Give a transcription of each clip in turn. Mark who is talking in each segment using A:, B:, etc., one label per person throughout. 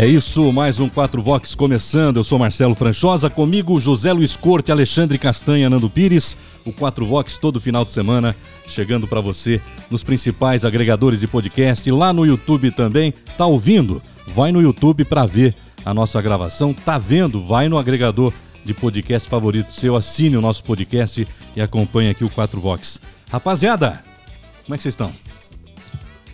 A: É isso, mais um 4 Vox começando. Eu sou Marcelo Franchosa, comigo José Luiz Corte, Alexandre Castanha, Nando Pires. O 4 Vox todo final de semana chegando para você nos principais agregadores de podcast, lá no YouTube também. Tá ouvindo? Vai no YouTube para ver a nossa gravação. Tá vendo? Vai no agregador de podcast favorito seu, assine o nosso podcast e acompanhe aqui o 4 Vox. Rapaziada, como é que vocês estão?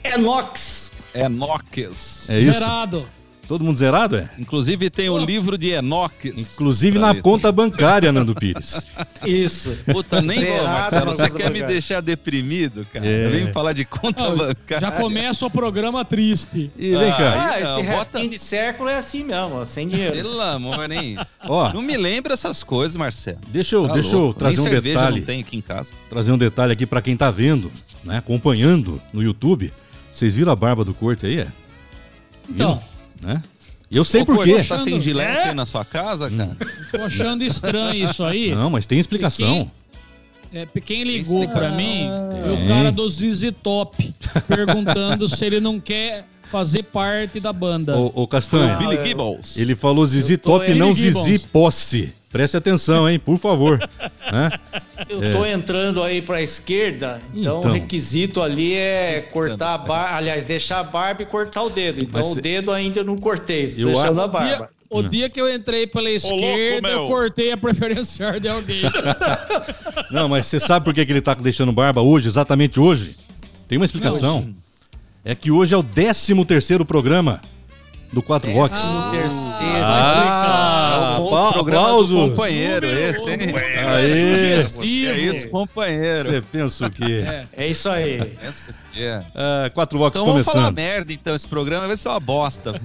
B: Enox.
C: Enoques.
A: É isso?
D: Zerado.
A: Todo mundo zerado, é?
C: Inclusive tem o livro de Enoques.
A: Inclusive na conta bancária, Nando Pires.
B: Isso.
C: Puta, nem
B: Zerado
C: Marcelo.
B: na
C: Você quer me deixar deprimido, cara?
A: É.
C: Eu venho falar de conta
D: Não,
C: bancária.
D: Já começa o programa triste.
A: E vem cá,
B: Ah,
C: Aí
B: esse
C: bota-
B: restinho de século é assim mesmo, ó, sem dinheiro.
C: Pelo amor, hein?
A: ó,
C: Não me lembra essas coisas, Marcelo.
A: deixa eu,
C: Tá
A: deixa eu trazer
C: Nem
A: um detalhe,
C: não tem aqui em casa.
A: trazer um detalhe aqui pra quem tá vendo, né, acompanhando no YouTube. Vocês viram a barba do Corte aí, é?
D: Então,
A: Né? Eu sei
C: Ô,
A: por quê.
C: Você tá sem gilete
D: É?
C: aí na sua casa, cara?
D: tô achando estranho isso aí.
A: Não, mas tem explicação.
D: É, quem ligou pra mim foi o cara do ZZ Top, perguntando se ele não quer fazer parte da banda.
A: Ô, ô
B: eu-
C: Gibbons.
A: ele falou
B: tô
A: Top e não
D: Billy
A: Zizi
D: Gibbons.
A: Posse. Preste atenção, hein, por favor. Né?
B: Eu tô entrando aí pra esquerda, então,
A: Então.
B: o requisito ali é cortar a barba, aliás, deixar a barba e cortar o dedo. Então
A: Mas
B: o dedo ainda não cortei,
A: Eu
B: deixando
A: a-
B: a barba.
D: o dia que eu entrei pela esquerda, eu cortei a preferencial de alguém.
A: Não, mas você sabe por que, que ele tá deixando barba hoje, exatamente hoje? Tem uma explicação. É que hoje é o 13 terceiro programa do 4 Vox.
B: Décimo terceiro.
A: Ah,
B: É
A: pa-
C: Programa
A: aplausos.
C: do companheiro esse, hein?
A: Aê!
D: Sugestivo.
C: É isso, companheiro.
A: Você pensa o quê?
B: É isso aí.
C: Essa aqui é.
A: Ah, quatro Vox
C: Então vamos falar
A: começando.
C: merda, então. Esse programa vai ser uma bosta.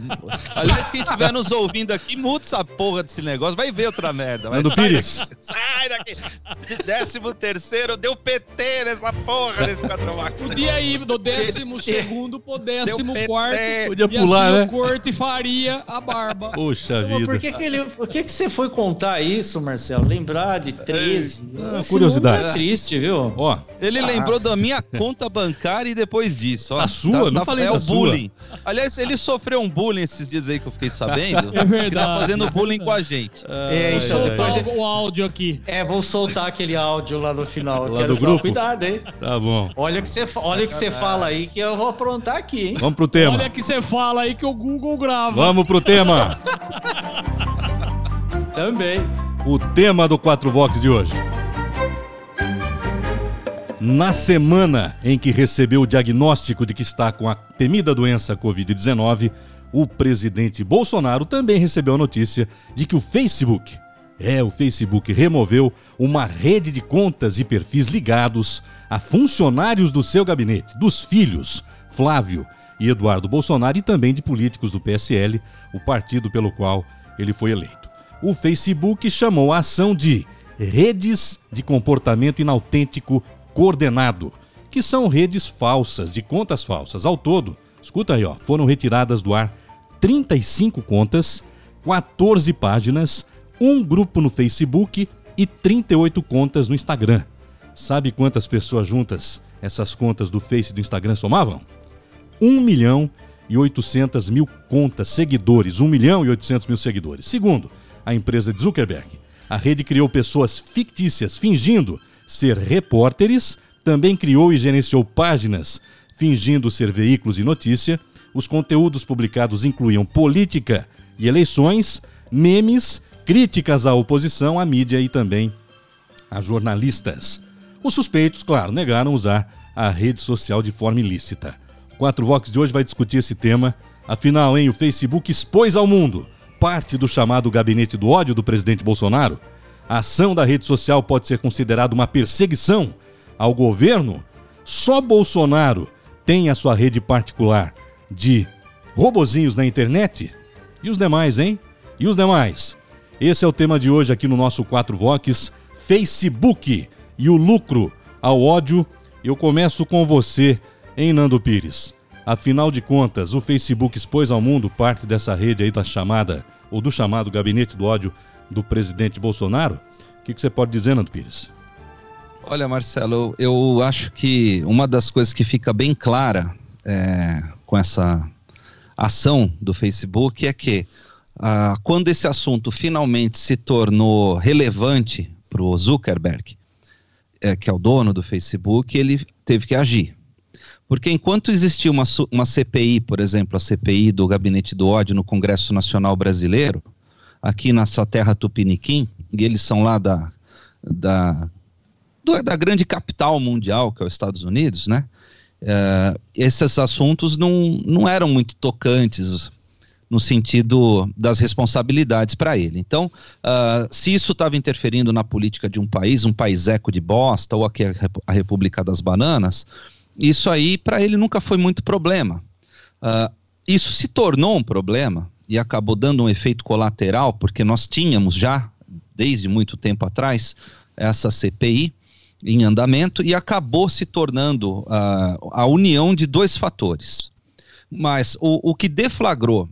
C: Aliás, quem estiver nos ouvindo aqui, muda essa porra desse negócio. Vai ver outra merda. Vai,
A: Nando
C: sai
A: Pires.
C: daqui, sai daqui. Décimo terceiro, deu PT nessa porra desse 4 Max.
D: Podia ir do décimo segundo pro décimo quarto.
A: Podia
D: E
A: pular,
D: assim
A: né?
D: o corte faria a barba.
A: Poxa
B: Mas
A: vida.
B: por que, que, ele, por que, que você foi contar isso, Marcelo? Lembrar de 13?
A: Ah,
B: Esse
A: curiosidade.
B: É triste, viu?
A: Ó,
C: Ele
B: Ah.
C: lembrou da minha conta bancária e depois disso. Ó,
A: Da sua? Não falei
C: é
A: da
C: o
A: sua.
C: bullying. Aliás, ele sofreu um bullying esses dias aí que eu fiquei sabendo.
D: É verdade.
C: Que tá fazendo bullying com a gente.
B: É,
A: ai,
B: então, depois-
D: Soltar o, o áudio aqui.
B: É, vou soltar aquele áudio lá no final.
A: Lá do grupo?
B: cuidado, hein?
A: tá bom.
B: Olha que você, olha que você fala aí que eu vou aprontar aqui, hein?
A: Vamos pro tema.
D: Olha que você fala aí que o Google grava.
A: Vamos pro tema.
B: Também.
A: O tema do 4 Vox de hoje. Na semana em que recebeu o diagnóstico de que está com a temida doença Covid-19, o presidente Bolsonaro também recebeu a notícia de que o Facebook, é, o Facebook removeu uma rede de contas e perfis ligados a funcionários do seu gabinete, dos filhos Flávio e Eduardo Bolsonaro e também de políticos do PSL, o partido pelo qual ele foi eleito. O Facebook chamou a ação de redes de comportamento inautêntico coordenado, que são redes falsas, de contas falsas. Ao todo, escuta aí, ó, foram retiradas do ar 35 contas, 14 páginas, um grupo no Facebook e 38 contas no Instagram. Sabe quantas pessoas juntas essas contas do Face e do Instagram somavam? 1 milhão e 800 mil contas, seguidores, 1 milhão e 800 mil seguidores. Segundo a empresa de Zuckerberg, a rede criou pessoas fictícias fingindo ser repórteres, também criou e gerenciou páginas fingindo ser veículos de notícia. Os conteúdos publicados incluíam política e eleições, memes, críticas à oposição, à mídia e também a jornalistas. Os suspeitos, claro, negaram usar a rede social de forma ilícita. O 4 Vox de hoje vai discutir esse tema. Afinal, hein, o Facebook expôs ao mundo parte do chamado gabinete do ódio do presidente Bolsonaro. A ação da rede social pode ser considerada uma perseguição ao governo? Só Bolsonaro tem a sua rede particular de robozinhos na internet? E os demais, hein? E os demais? Esse é o tema de hoje aqui no nosso 4 Vox, Facebook e o lucro ao ódio. Eu começo com você, hein, Nando Pires? Afinal de contas, o Facebook expôs ao mundo parte dessa rede aí da chamada, ou do chamado gabinete do ódio do presidente Bolsonaro? O que, que você pode dizer, Nando Pires?
C: Olha, Marcelo, eu acho que uma das coisas que fica bem clara é, com essa ação do Facebook é que ah, quando esse assunto finalmente se tornou relevante para o Zuckerberg, é, que é o dono do Facebook, ele teve que agir. Porque enquanto existia uma, uma CPI, por exemplo, a CPI do Gabinete do Ódio no Congresso Nacional Brasileiro, aqui nessa terra tupiniquim, e eles são lá da, da, da grande capital mundial, que é os Estados Unidos, né? Uh, esses assuntos não, não eram muito tocantes no sentido das responsabilidades para ele. Então, uh, se isso estava interferindo na política de um país, um país eco de bosta, ou aqui a República das Bananas, isso aí para ele nunca foi muito problema. Uh, isso se tornou um problema e acabou dando um efeito colateral, porque nós tínhamos já, desde muito tempo atrás, essa CPI em andamento e acabou se tornando uh, a união de dois fatores. Mas o, o que deflagrou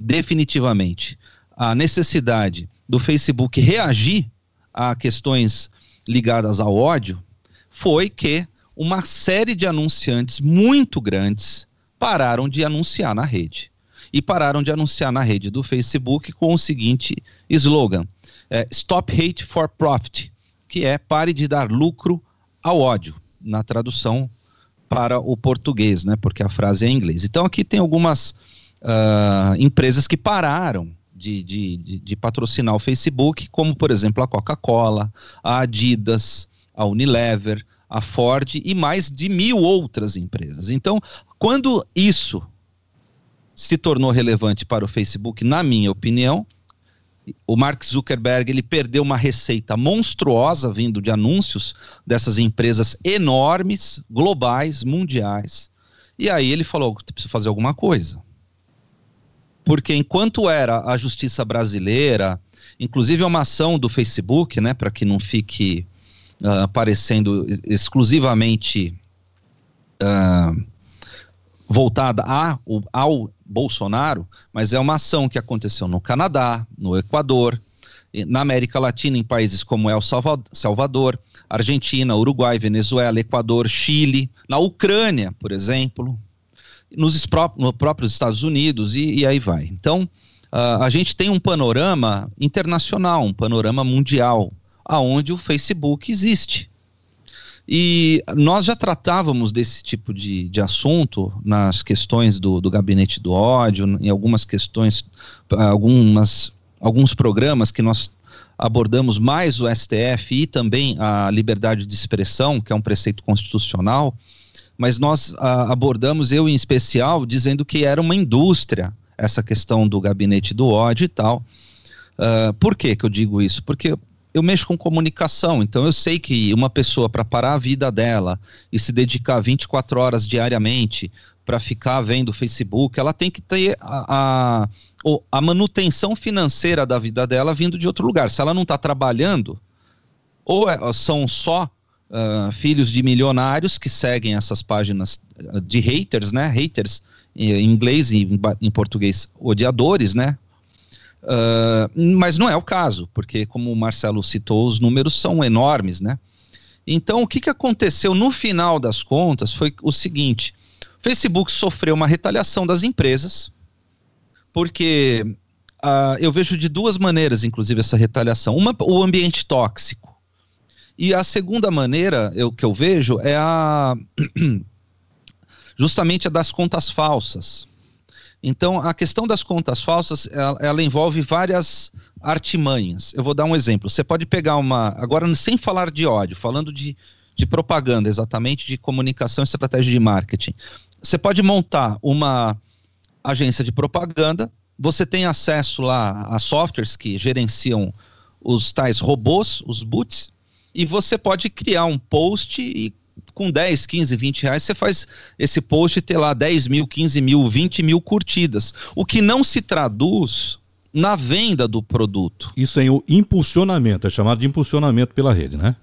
C: definitivamente a necessidade do Facebook reagir a questões ligadas ao ódio foi que uma série de anunciantes muito grandes pararam de anunciar na rede. E pararam de anunciar na rede do Facebook com o seguinte slogan: é, Stop Hate for Profit que é pare de dar lucro ao ódio, na tradução para o português, né? Porque a frase é em inglês. Então aqui tem algumas uh, empresas que pararam de, de, de, de, patrocinar o Facebook, como por exemplo a Coca-Cola, a Adidas, a Unilever, a Ford e mais de mil outras empresas. Então, quando isso se tornou relevante para o Facebook, na minha opinião, o Mark Zuckerberg ele perdeu uma receita monstruosa vindo de anúncios dessas empresas enormes, globais, mundiais. E aí ele falou: preciso fazer alguma coisa. Porque enquanto era a justiça brasileira, inclusive é uma ação do Facebook, né, para que não fique uh, aparecendo exclusivamente uh, voltada a, ao Bolsonaro, mas é uma ação que aconteceu no Canadá, no Equador, na América Latina, em países como El Salvador, Argentina, Uruguai, Venezuela, Equador, Chile, na Ucrânia, por exemplo, nos, no próprios Estados Unidos e, e aí vai. Então, uh, a gente tem um panorama internacional, um panorama mundial, aonde o Facebook existe. E nós já tratávamos desse tipo de, de assunto nas questões do, do gabinete do ódio, em algumas questões, algumas, alguns programas que nós abordamos mais o STF e também a liberdade de expressão, que é um preceito constitucional, mas nós a, abordamos, eu em especial, dizendo que era uma indústria essa questão do gabinete do ódio e tal. Uh, por que, que eu digo isso? Porque eu mexo com comunicação, então eu sei que uma pessoa para parar a vida dela e se dedicar 24 horas diariamente para ficar vendo o Facebook, ela tem que ter a, a, a, manutenção financeira da vida dela vindo de outro lugar. Se ela não está trabalhando, ou é, são só uh, filhos de milionários que seguem essas páginas ah, de haters, né? Haters em inglês e em, em português, odiadores, né? Uh, mas não é o caso, porque, como o Marcelo citou, os números são enormes, né? Então, o que, que aconteceu no final das contas foi o seguinte: o Facebook sofreu uma retaliação das empresas, porque uh, eu vejo de duas maneiras, inclusive, essa retaliação. Uma, o ambiente tóxico. E a segunda maneira eu, que eu vejo é a justamente a das contas falsas. Então, a questão das contas falsas, ela, ela, envolve várias artimanhas. Eu vou dar um exemplo. Você pode pegar uma. Agora, sem falar de ódio, falando de, de propaganda, exatamente, de comunicação e estratégia de marketing. Você pode montar uma agência de propaganda, você tem acesso lá a softwares que gerenciam os tais robôs, os boots, e você pode criar um post e com 10, 15, 20 reais, você faz esse post ter lá 10 mil, 15 mil, 20 mil curtidas. O que não se traduz na venda do produto.
A: Isso é o impulsionamento, é chamado de impulsionamento pela rede, né?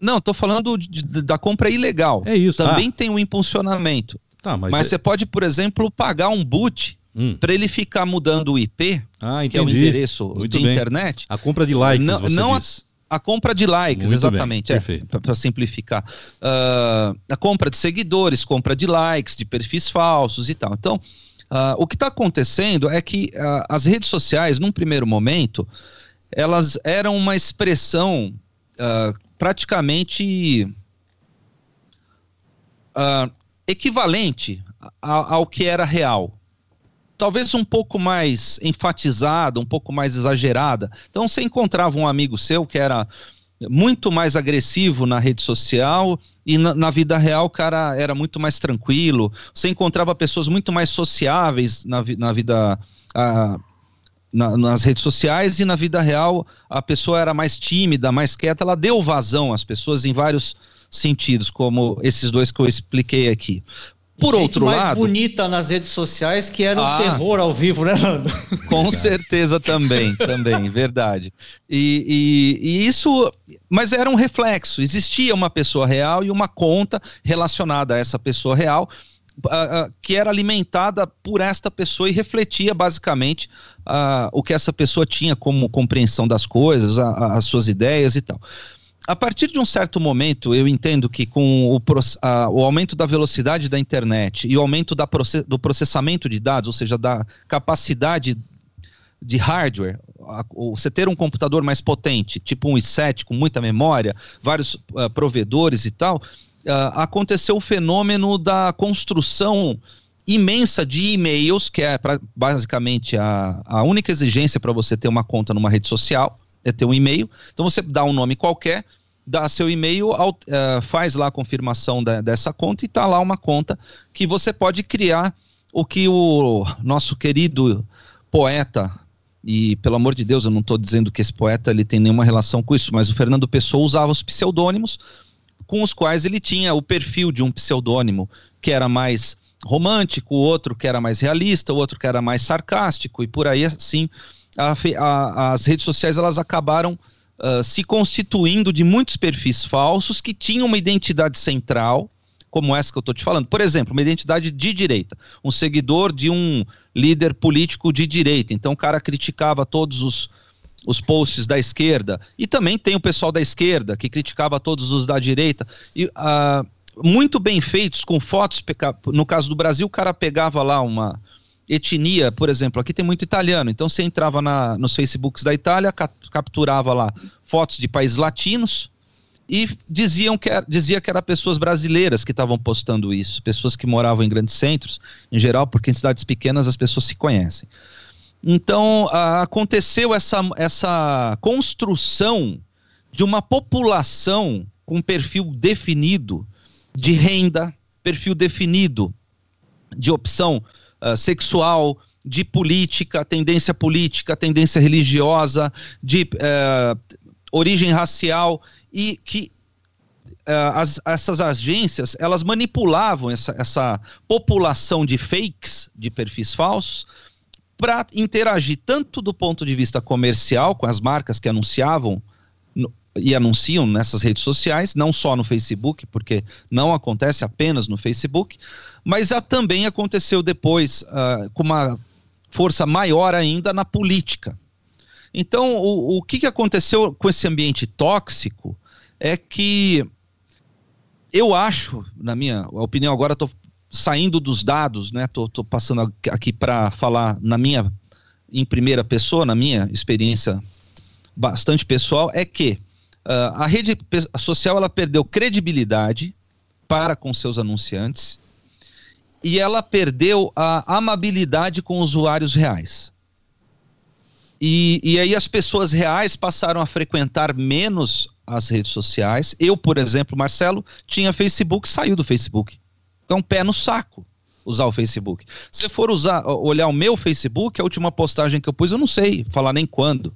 C: Não, estou falando de, de, da compra ilegal.
A: É isso.
C: Também
A: ah.
C: tem o impulsionamento.
A: Tá, mas
C: mas
A: é-
C: você pode, por exemplo, pagar um boot
A: Hum.
C: para ele ficar mudando o IP,
A: Ah,
C: que é o endereço
A: Muito
C: de
A: bem.
C: internet.
A: A compra de likes,
C: Não-
A: você
C: não
A: diz.
C: A compra de likes,
A: Muito
C: exatamente,
A: bem,
C: é, para simplificar. Ah, a compra de seguidores, compra de likes, de perfis falsos e tal. Então, ah, o que está acontecendo é que ah, as redes sociais, num primeiro momento, elas eram uma expressão praticamente equivalente a- ao que era real. Talvez um pouco mais enfatizada, um pouco mais exagerada. Então você encontrava um amigo seu que era muito mais agressivo na rede social e na, na vida real o cara era muito mais tranquilo. Você encontrava pessoas muito mais sociáveis na, na vida. ah, na- nas redes sociais e na vida real a pessoa era mais tímida, mais quieta, ela deu vazão às pessoas em vários sentidos, como esses dois que eu expliquei aqui. Por
B: Gente
C: outro
B: mais
C: lado,
B: bonita nas redes sociais que era um
C: Ah.
B: terror ao vivo, né, Nando?
C: com certeza também, também, verdade. E, e- e isso, mas era um reflexo. Existia uma pessoa real e uma conta relacionada a essa pessoa real, ah, ah, que era alimentada por esta pessoa e refletia basicamente ah, o que essa pessoa tinha como compreensão das coisas, a- a- as suas ideias e tal. A partir de um certo momento, eu entendo que com o, ah, o aumento da velocidade da internet e o aumento proce- do processamento de dados, ou seja, da capacidade de hardware, a- você ter um computador mais potente, tipo um i7 com muita memória, vários ah, provedores e tal, ah, aconteceu o fenômeno da construção imensa de e-mails, que é pra- basicamente a, a única exigência para você ter uma conta numa rede social, é ter um e-mail. Então você dá um nome qualquer, dá seu e-mail, eh, faz lá a confirmação da- dessa conta e está lá uma conta que você pode criar o que o nosso querido poeta e pelo amor de Deus, eu não estou dizendo que esse poeta ele tem nenhuma relação com isso, mas o Fernando Pessoa usava os pseudônimos com os quais ele tinha o perfil de um pseudônimo que era mais romântico, outro que era mais realista, outro que era mais sarcástico e por aí assim a a- as redes sociais elas acabaram ah, se constituindo de muitos perfis falsos que tinham uma identidade central como essa que eu estou te falando. Por exemplo, uma identidade de direita, um seguidor de um líder político de direita. Então o cara criticava todos os, os posts da esquerda. E também tem o pessoal da esquerda que criticava todos os da direita. E ah, muito bem feitos, com fotos. No caso do Brasil, o cara pegava lá uma etnia, por exemplo, aqui tem muito italiano, então você entrava na, nos Facebooks da Itália, ca- capturava lá fotos de países latinos, e diziam que era, dizia que eram pessoas brasileiras que estavam postando isso, pessoas que moravam em grandes centros, em geral, porque em cidades pequenas as pessoas se conhecem. Então, ah, aconteceu essa, essa construção de uma população com perfil definido de renda, perfil definido de opção ah, sexual, de política, tendência política, tendência religiosa, de eh, origem racial e que eh, as- essas agências elas manipulavam essa, essa população de fakes, de perfis falsos, para interagir tanto do ponto de vista comercial com as marcas que anunciavam e anunciam nessas redes sociais, não só no Facebook, porque não acontece apenas no Facebook, mas a- também aconteceu depois ah, com uma força maior ainda na política. Então, o, o que, que aconteceu com esse ambiente tóxico é que eu acho, na minha opinião, agora estou saindo dos dados, né? Passando aqui- para falar na minha em primeira pessoa, na minha experiência bastante pessoal, é que ah, a rede social ela perdeu credibilidade para com seus anunciantes e ela perdeu a amabilidade com usuários reais. E, e aí as pessoas reais passaram a frequentar menos as redes sociais. Eu, por exemplo, Marcelo, tinha Facebook, saiu do Facebook. É um pé no saco usar o Facebook. Se for usar, olhar o meu Facebook, a última postagem que eu pus, eu não sei falar nem quando.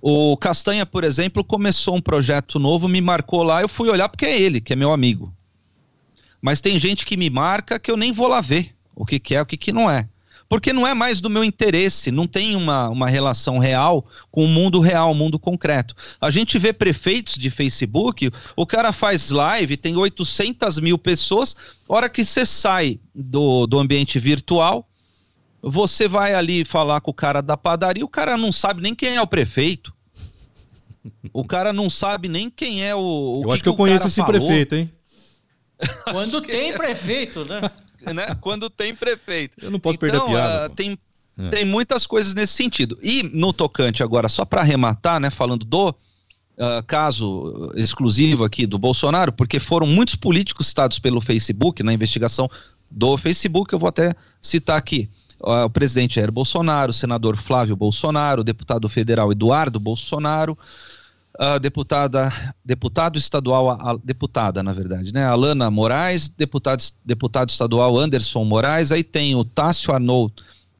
C: O Castanha, por exemplo, começou um projeto novo, me marcou lá, eu fui olhar porque é ele, que é meu amigo. Mas tem gente que me marca que eu nem vou lá ver o que, que é, o que, que não é. porque não é mais do meu interesse, não tem uma, uma relação real com o mundo real, o mundo concreto. A gente vê prefeitos de Facebook, o cara faz live, tem 800 mil pessoas, hora que você sai do, do ambiente virtual, você vai ali falar com o cara da padaria, o cara não sabe nem quem é o prefeito. O cara não sabe nem quem é o. o
A: eu acho que, que eu conheço esse falou. prefeito, hein?
B: Quando tem prefeito, né?
C: né? Quando tem prefeito.
A: Eu não posso então, perder a então, piada.
C: Uh, tem, é. tem muitas coisas nesse sentido. E no tocante agora, só para arrematar, né? Falando do uh, caso exclusivo aqui do Bolsonaro, porque foram muitos políticos citados pelo Facebook na investigação do Facebook, eu vou até citar aqui. Uh, o presidente Jair Bolsonaro, o senador Flávio Bolsonaro, o deputado federal Eduardo Bolsonaro, a deputada, deputado estadual, a, deputada, na verdade, né? Alana Moraes, deputado, deputado estadual Anderson Moraes, aí tem o Tássio Arnold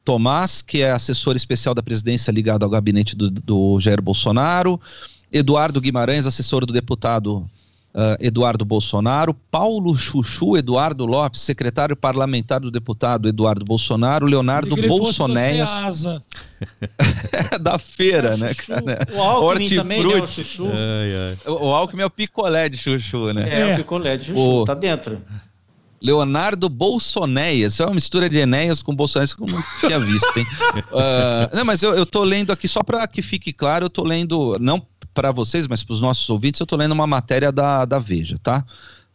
C: Tomás, que é assessor especial da presidência ligado ao gabinete do, do Jair Bolsonaro, Eduardo Guimarães, assessor do deputado Uh, Eduardo Bolsonaro, Paulo Chuchu Eduardo Lopes, secretário parlamentar do deputado Eduardo Bolsonaro, Leonardo Bolsonés. da feira,
B: é,
C: né, cara?
B: O Alckmin também, né, o Chuchu. Ai,
C: ai. O, Alckmin é o picolé de Chuchu, né?
B: É, é. o picolé de Chuchu, o... tá dentro.
C: Leonardo Bolsonéias. Isso é uma mistura de Enéas com Bolsonéias que eu não tinha visto, hein? uh, não, mas eu, eu tô lendo aqui, só para que fique claro, eu tô lendo, não para vocês, mas para os nossos ouvintes, eu estou lendo uma matéria da, da Veja, tá?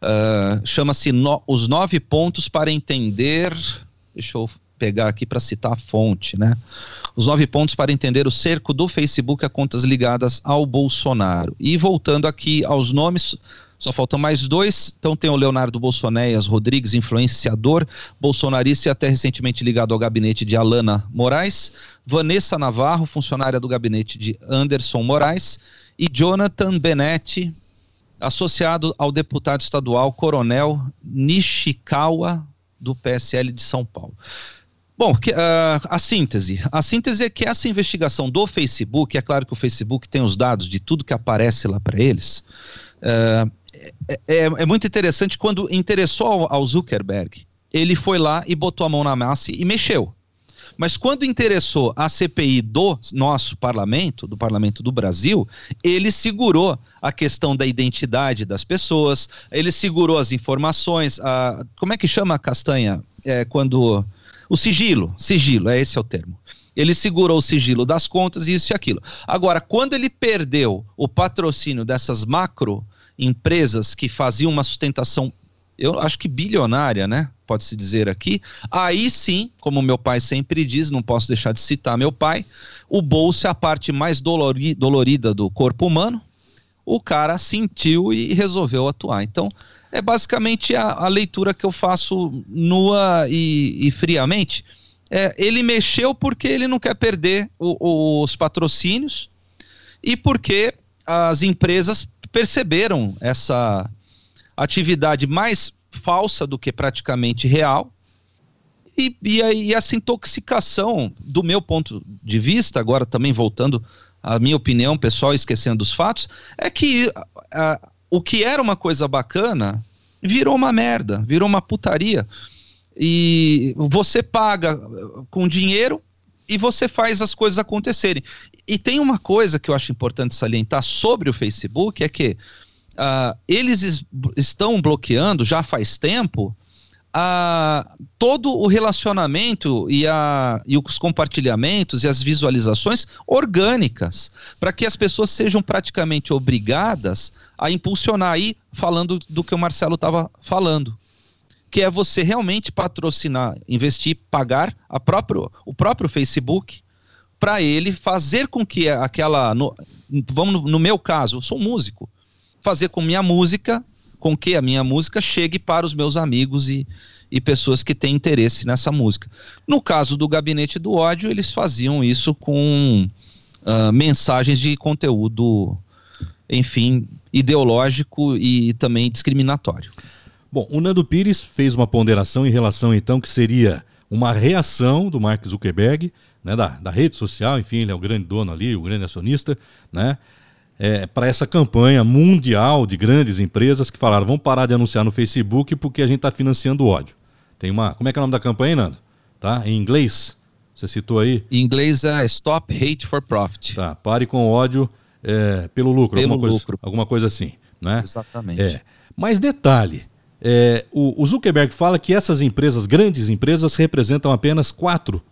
C: Uh, Chama-se no, Os Nove Pontos para Entender. Deixa eu pegar aqui para citar a fonte, né? Os nove pontos para entender o cerco do Facebook a contas ligadas ao Bolsonaro. E voltando aqui aos nomes, só faltam mais dois. Então tem o Leonardo Bolsonéias Rodrigues, influenciador, bolsonarista e até recentemente ligado ao gabinete de Alana Moraes. Vanessa Navarro, funcionária do gabinete de Anderson Moraes. E Jonathan Benetti, associado ao deputado estadual Coronel Nishikawa, do PSL de São Paulo. Bom, que, uh, a síntese. A síntese é que essa investigação do Facebook, é claro que o Facebook tem os dados de tudo que aparece lá para eles, uh, é, é, é, muito interessante quando interessou ao Zuckerberg, ele foi lá e botou a mão na massa e mexeu. Mas quando interessou a CPI do nosso parlamento, do parlamento do Brasil, ele segurou a questão da identidade das pessoas, ele segurou as informações, a, como é que chama a castanha? É, quando. O sigilo, sigilo, é esse é o termo. Ele segurou o sigilo das contas, isso e aquilo. Agora, quando ele perdeu o patrocínio dessas macro empresas que faziam uma sustentação, eu acho que bilionária, né? Pode-se dizer aqui. Aí sim, como meu pai sempre diz, não posso deixar de citar meu pai, o bolso é a parte mais dolori, dolorida do corpo humano. O cara sentiu e resolveu atuar. Então, é basicamente a, a leitura que eu faço nua e, e friamente. É, ele mexeu porque ele não quer perder o, os patrocínios e porque as empresas perceberam essa atividade mais falsa do que praticamente real. E, e, a, e essa intoxicação, do meu ponto de vista, agora também voltando à minha opinião pessoal, esquecendo os fatos, é que a, o que era uma coisa bacana virou uma merda, virou uma putaria. E você paga com dinheiro e você faz as coisas acontecerem. E tem uma coisa que eu acho importante salientar sobre o Facebook: é que uh, eles estão bloqueando já faz tempo uh, todo o relacionamento e, a, e os compartilhamentos e as visualizações orgânicas, para que as pessoas sejam praticamente obrigadas a impulsionar aí, falando do que o Marcelo estava falando que é você realmente patrocinar, investir, pagar a próprio, o próprio Facebook para ele fazer com que aquela. No, vamos no, no, meu caso, eu sou músico. Fazer com minha música, com que a minha música chegue para os meus amigos e, e pessoas que têm interesse nessa música. No caso do Gabinete do Ódio, eles faziam isso com uh, mensagens de conteúdo, enfim, ideológico e também discriminatório.
A: Bom, o Nando Pires fez uma ponderação em relação, então, que seria uma reação do Mark Zuckerberg, né, da, da rede social, enfim, ele é o grande dono ali, o grande acionista, né, é, para essa campanha mundial de grandes empresas que falaram, vamos parar de anunciar no Facebook porque a gente está financiando o ódio. Tem uma, como é que é o nome da campanha, Nando? Tá? Em inglês, Você citou aí?
C: Em inglês é Stop Hate for Profit.
A: Tá, pare com ódio é, pelo lucro,
C: Pelo
A: alguma,
C: lucro.
A: Coisa, alguma coisa assim, né?
C: Exatamente.
A: É. Mas detalhe, é, o, o Zuckerberg fala que essas empresas, grandes empresas, representam apenas 4,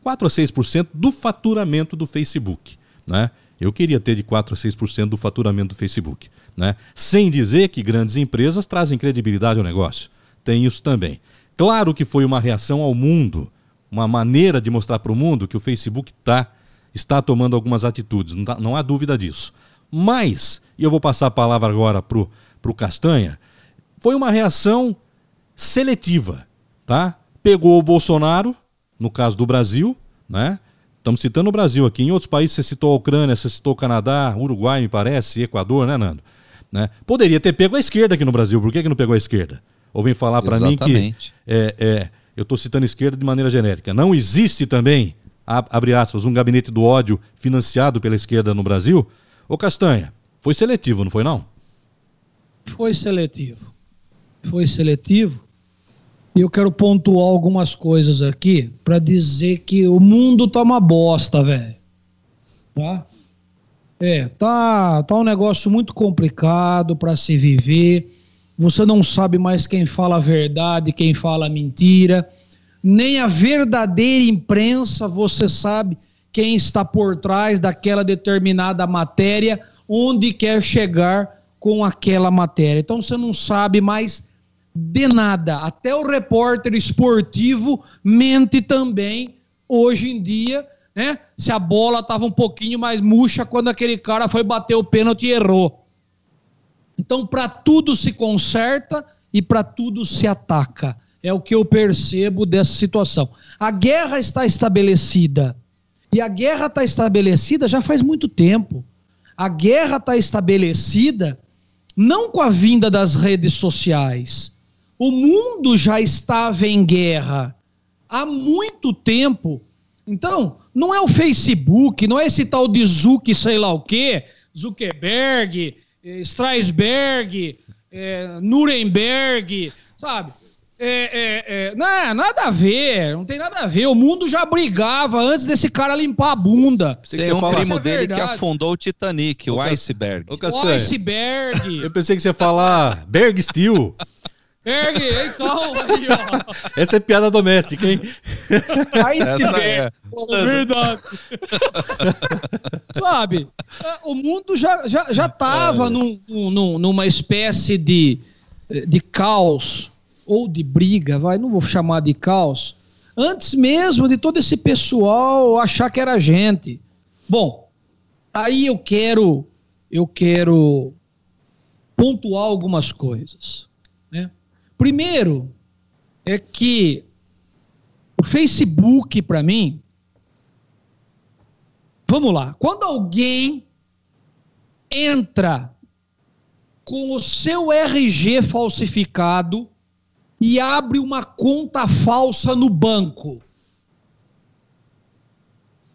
A: 4 a 6% do faturamento do Facebook. Né? Eu queria ter de 4 a 6% do faturamento do Facebook. Né? Sem dizer que grandes empresas trazem credibilidade ao negócio. Tem isso também. Claro que foi uma reação ao mundo, uma maneira de mostrar para o mundo que o Facebook tá, está tomando algumas atitudes, não, tá- não há dúvida disso. Mas, e eu vou passar a palavra agora para o Castanha, foi uma reação seletiva, tá? Pegou o Bolsonaro, no caso do Brasil, né? Estamos citando o Brasil aqui. Em outros países você citou a Ucrânia, você citou o Canadá, Uruguai, me parece, Equador, né, Nando? Né? Poderia ter pego a esquerda aqui no Brasil. Por que, que não pegou a esquerda? Ou vem falar para mim que
C: Exatamente.
A: é, é, eu estou citando esquerda de maneira genérica. Não existe também, abre aspas, um gabinete do ódio financiado pela esquerda no Brasil? Ô Castanha, foi seletivo, não foi não?
D: Foi seletivo. Foi seletivo. E eu quero pontuar algumas coisas aqui para dizer que o mundo tá uma bosta, velho. Tá? É, tá, tá um negócio muito complicado para se viver. Você não sabe mais quem fala a verdade, quem fala a mentira. Nem a verdadeira imprensa você sabe quem está por trás daquela determinada matéria, onde quer chegar com aquela matéria. Então você não sabe mais de nada. Até o repórter esportivo mente também hoje em dia, né? Se a bola estava um pouquinho mais murcha quando aquele cara foi bater o pênalti e errou. Então, para tudo se conserta e para tudo se ataca. É o que eu percebo dessa situação. A guerra está estabelecida. E a guerra está estabelecida já faz muito tempo. A guerra está estabelecida não com a vinda das redes sociais. O mundo já estava em guerra há muito tempo. Então, não é o Facebook, não é esse tal de Zuck, sei lá o quê, Zuckerberg, eh, Strasberg, eh, Nuremberg, sabe? É, é, é, não, nada a ver, não tem nada a ver. O mundo já brigava antes desse cara limpar a bunda.
C: Tem
A: você
C: um
A: fala-
C: primo
D: é
C: dele que afundou o Titanic, o
A: Cas-
C: iceberg.
D: O
A: Castanha,
D: iceberg.
A: eu pensei que você ia falar Berg Steel.
D: Berg, então, aí, ó.
A: Essa é piada doméstica, hein?
C: Essa é.
D: É verdade. Sabe? O mundo já, já, já tava num, num- numa espécie de, de caos, ou de briga, vai, não vou chamar de caos, antes mesmo de todo esse pessoal achar que era gente. Bom, aí eu quero, eu quero pontuar algumas coisas. Primeiro, é que o Facebook, para mim, vamos lá, quando alguém entra com o seu RG falsificado e abre uma conta falsa no banco,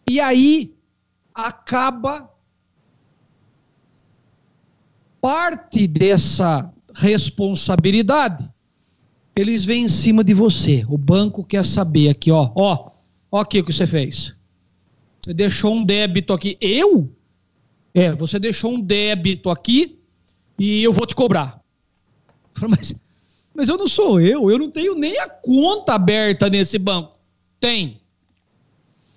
D: e aí acaba parte dessa responsabilidade eles vêm em cima de você. O banco quer saber aqui, ó, ó, ó aqui o que você fez. Você deixou um débito aqui. Eu? É, você deixou um débito aqui e eu vou te cobrar. Mas, mas eu não sou eu, eu não tenho nem a conta aberta nesse banco. Tem.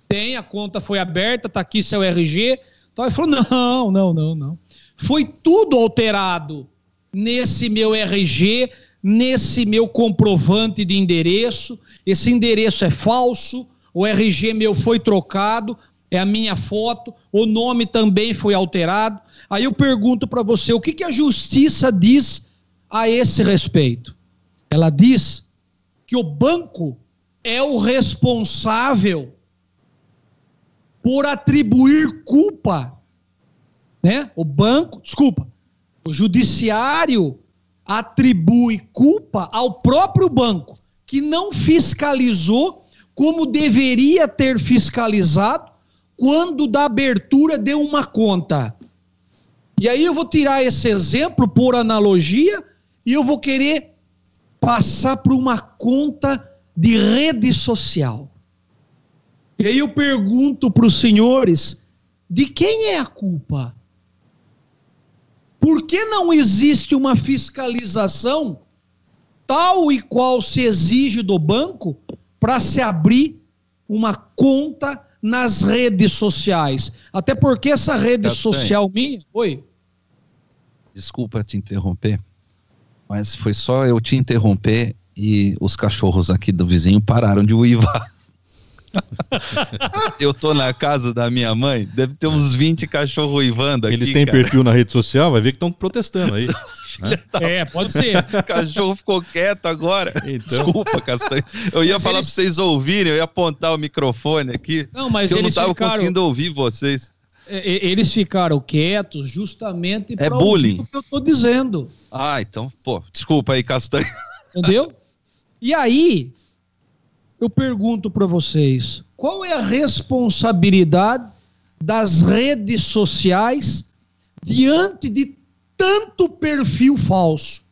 D: Tem, a conta foi aberta, tá aqui seu RG. Então ele falou: não, não, não, não. Foi tudo alterado nesse meu RG, nesse meu comprovante de endereço. Esse endereço é falso, o RG meu foi trocado, é a minha foto, o nome também foi alterado. Aí eu pergunto para você, o que, que a justiça diz a esse respeito? Ela diz que o banco é o responsável por atribuir culpa, né? O banco, desculpa, o judiciário atribui culpa ao próprio banco, que não fiscalizou como deveria ter fiscalizado quando da abertura de uma conta. E aí eu vou tirar esse exemplo por analogia e eu vou querer passar para uma conta de rede social. E aí eu pergunto para os senhores: de quem é a culpa? Por que não existe uma fiscalização tal e qual se exige do banco para se abrir uma conta nas redes sociais? Até porque essa rede social minha. Oi.
C: Desculpa te interromper, mas foi só eu te interromper e os cachorros aqui do vizinho pararam de uivar. eu tô na casa da minha mãe, deve ter uns 20 cachorros uivando aqui.
A: Eles têm
C: cara.
A: perfil na rede social, vai ver que estão protestando aí.
D: é, pode ser.
C: O cachorro ficou quieto agora. Então... Desculpa, Castanho. Eu ia mas falar eles... pra vocês ouvirem, eu ia apontar o microfone aqui.
D: Não, mas
C: eu não tava
D: ficaram...
C: conseguindo ouvir vocês.
D: Eles ficaram quietos justamente
C: é bullying.
D: o que eu tô dizendo.
C: Ah, então, pô, desculpa aí, Castanho.
D: Entendeu? E aí, eu pergunto para vocês: qual é a responsabilidade das redes sociais diante de tanto perfil falso?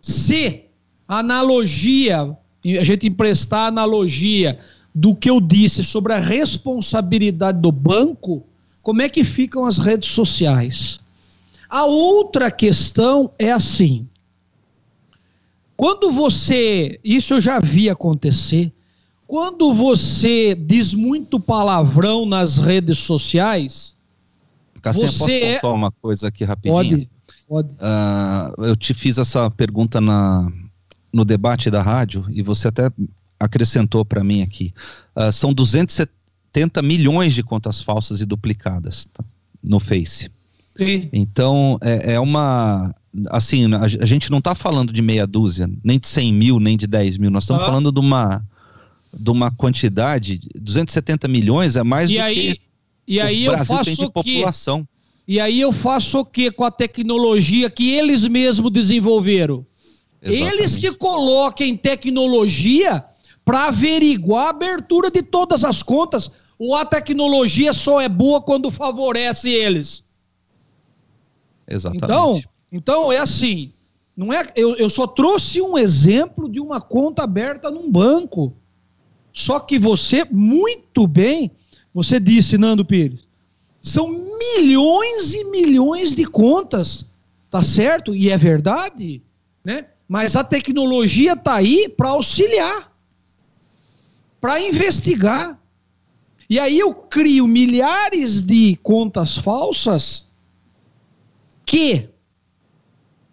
D: Se a analogia, a gente emprestar a analogia do que eu disse sobre a responsabilidade do banco, como é que ficam as redes sociais? A outra questão é assim: quando você, isso eu já vi acontecer, quando você diz muito palavrão nas redes sociais,
C: Castanha, você posso contar é... uma coisa aqui rapidinho?
D: Pode, pode.
C: Uh, eu te fiz essa pergunta na, no debate da rádio e você até acrescentou para mim aqui. Uh, são 270 milhões de contas falsas e duplicadas tá? no Face.
D: Sim.
C: Então, é, é uma. Assim, a, a gente não está falando de meia dúzia, nem de 100 mil, nem de 10 mil. Nós estamos ah. falando de uma, de uma quantidade. 270 milhões é mais
D: e
C: do
D: aí,
C: que
D: e aí
C: o Brasil
D: eu faço
C: tem de população.
D: E aí eu faço o que com a tecnologia que eles mesmos desenvolveram? Exatamente. Eles que coloquem tecnologia para averiguar a abertura de todas as contas. Ou a tecnologia só é boa quando favorece eles?
C: Exatamente.
D: Então, então é assim. Não é, eu, eu só trouxe um exemplo de uma conta aberta num banco. Só que você, muito bem, você disse, Nando Pires, são milhões e milhões de contas, tá certo? E é verdade, né? Mas a tecnologia está aí para auxiliar, para investigar. E aí eu crio milhares de contas falsas que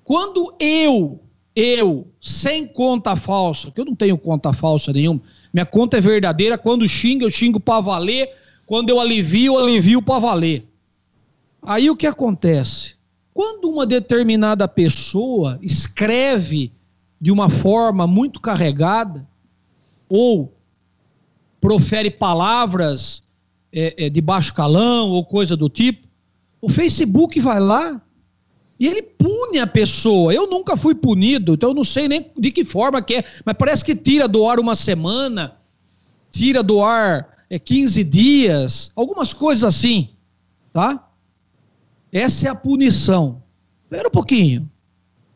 D: quando eu, eu, sem conta falsa, que eu não tenho conta falsa nenhuma, minha conta é verdadeira, quando xingo, eu xingo para valer, quando eu alivio, eu alivio para valer. Aí o que acontece? Quando uma determinada pessoa escreve de uma forma muito carregada, ou profere palavras é, é, de baixo calão ou coisa do tipo, o Facebook vai lá e ele pune a pessoa. Eu nunca fui punido, então eu não sei nem de que forma que é, mas parece que tira do ar uma semana, tira do ar é, 15 dias, algumas coisas assim, tá? Essa é a punição. Espera um pouquinho.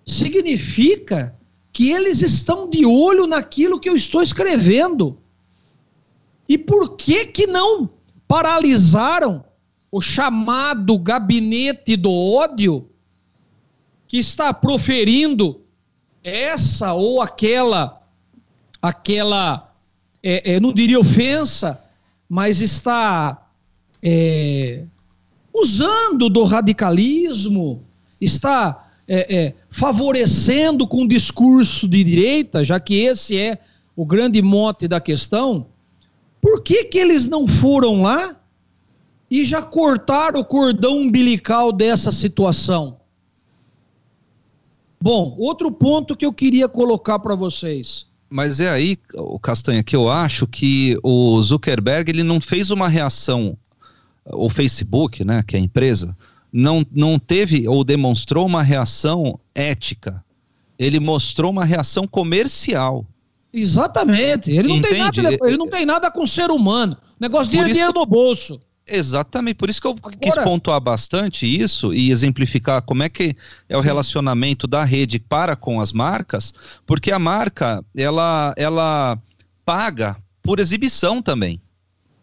D: Significa que eles estão de olho naquilo que eu estou escrevendo. E por que que não paralisaram o chamado gabinete do ódio que está proferindo essa ou aquela, aquela, é, é, não diria ofensa, mas está é, usando do radicalismo, está é, é, favorecendo com o discurso de direita, já que esse é o grande mote da questão, por que, que eles não foram lá e já cortaram o cordão umbilical dessa situação? Bom, outro ponto que eu queria colocar para vocês.
C: Mas é aí, o Castanha, que eu acho que o Zuckerberg ele não fez uma reação, o Facebook, né, que é a empresa, não, não teve ou demonstrou uma reação ética. Ele mostrou uma reação comercial.
D: Exatamente. Ele não, tem nada, ele não tem nada com o ser humano. O negócio de dinheiro no bolso.
C: Exatamente, por isso que eu quis pontuar bastante isso e exemplificar como é que é o Sim. relacionamento da rede para com as marcas, porque a marca, ela, ela paga por exibição também.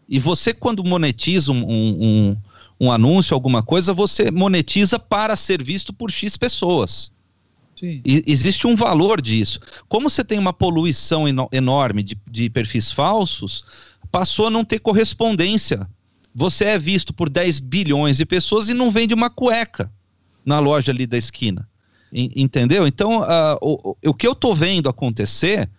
C: E você, quando monetiza um, um, um, um anúncio, alguma coisa, você monetiza para ser visto por X pessoas. E, existe um valor disso. Como você tem uma poluição enorme de, de perfis falsos, passou a não ter correspondência. Você é visto por 10 bilhões de pessoas e não vende uma cueca na loja ali da esquina. entendeu? Então, uh, o, o que eu tô vendo acontecer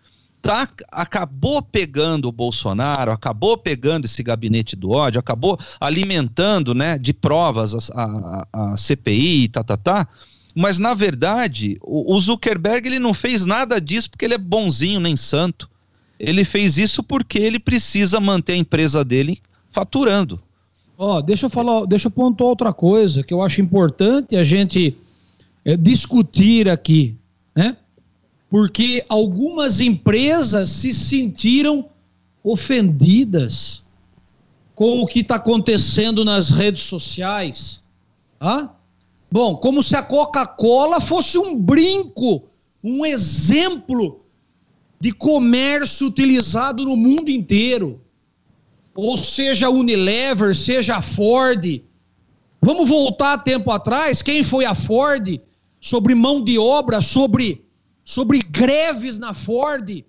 C: tá, acabou pegando o Bolsonaro, acabou pegando esse gabinete do ódio, acabou alimentando né, de provas a, a, a CPI e tá, tá, tá. Mas, na verdade, o, o Zuckerberg ele não fez nada disso porque ele é bonzinho nem santo. Ele fez isso porque ele precisa manter a empresa dele faturando.
D: Ó, deixa eu falar, deixa eu pontuar outra coisa que eu acho importante a gente é, discutir aqui, né? porque algumas empresas se sentiram ofendidas com o que está acontecendo nas redes sociais. Ah? Bom, como se a Coca-Cola fosse um brinco, um exemplo de comércio utilizado no mundo inteiro. Ou seja, Unilever, seja a Ford. Vamos voltar tempo atrás, quem foi a Ford? Sobre mão de obra, sobre sobre greves na Ford.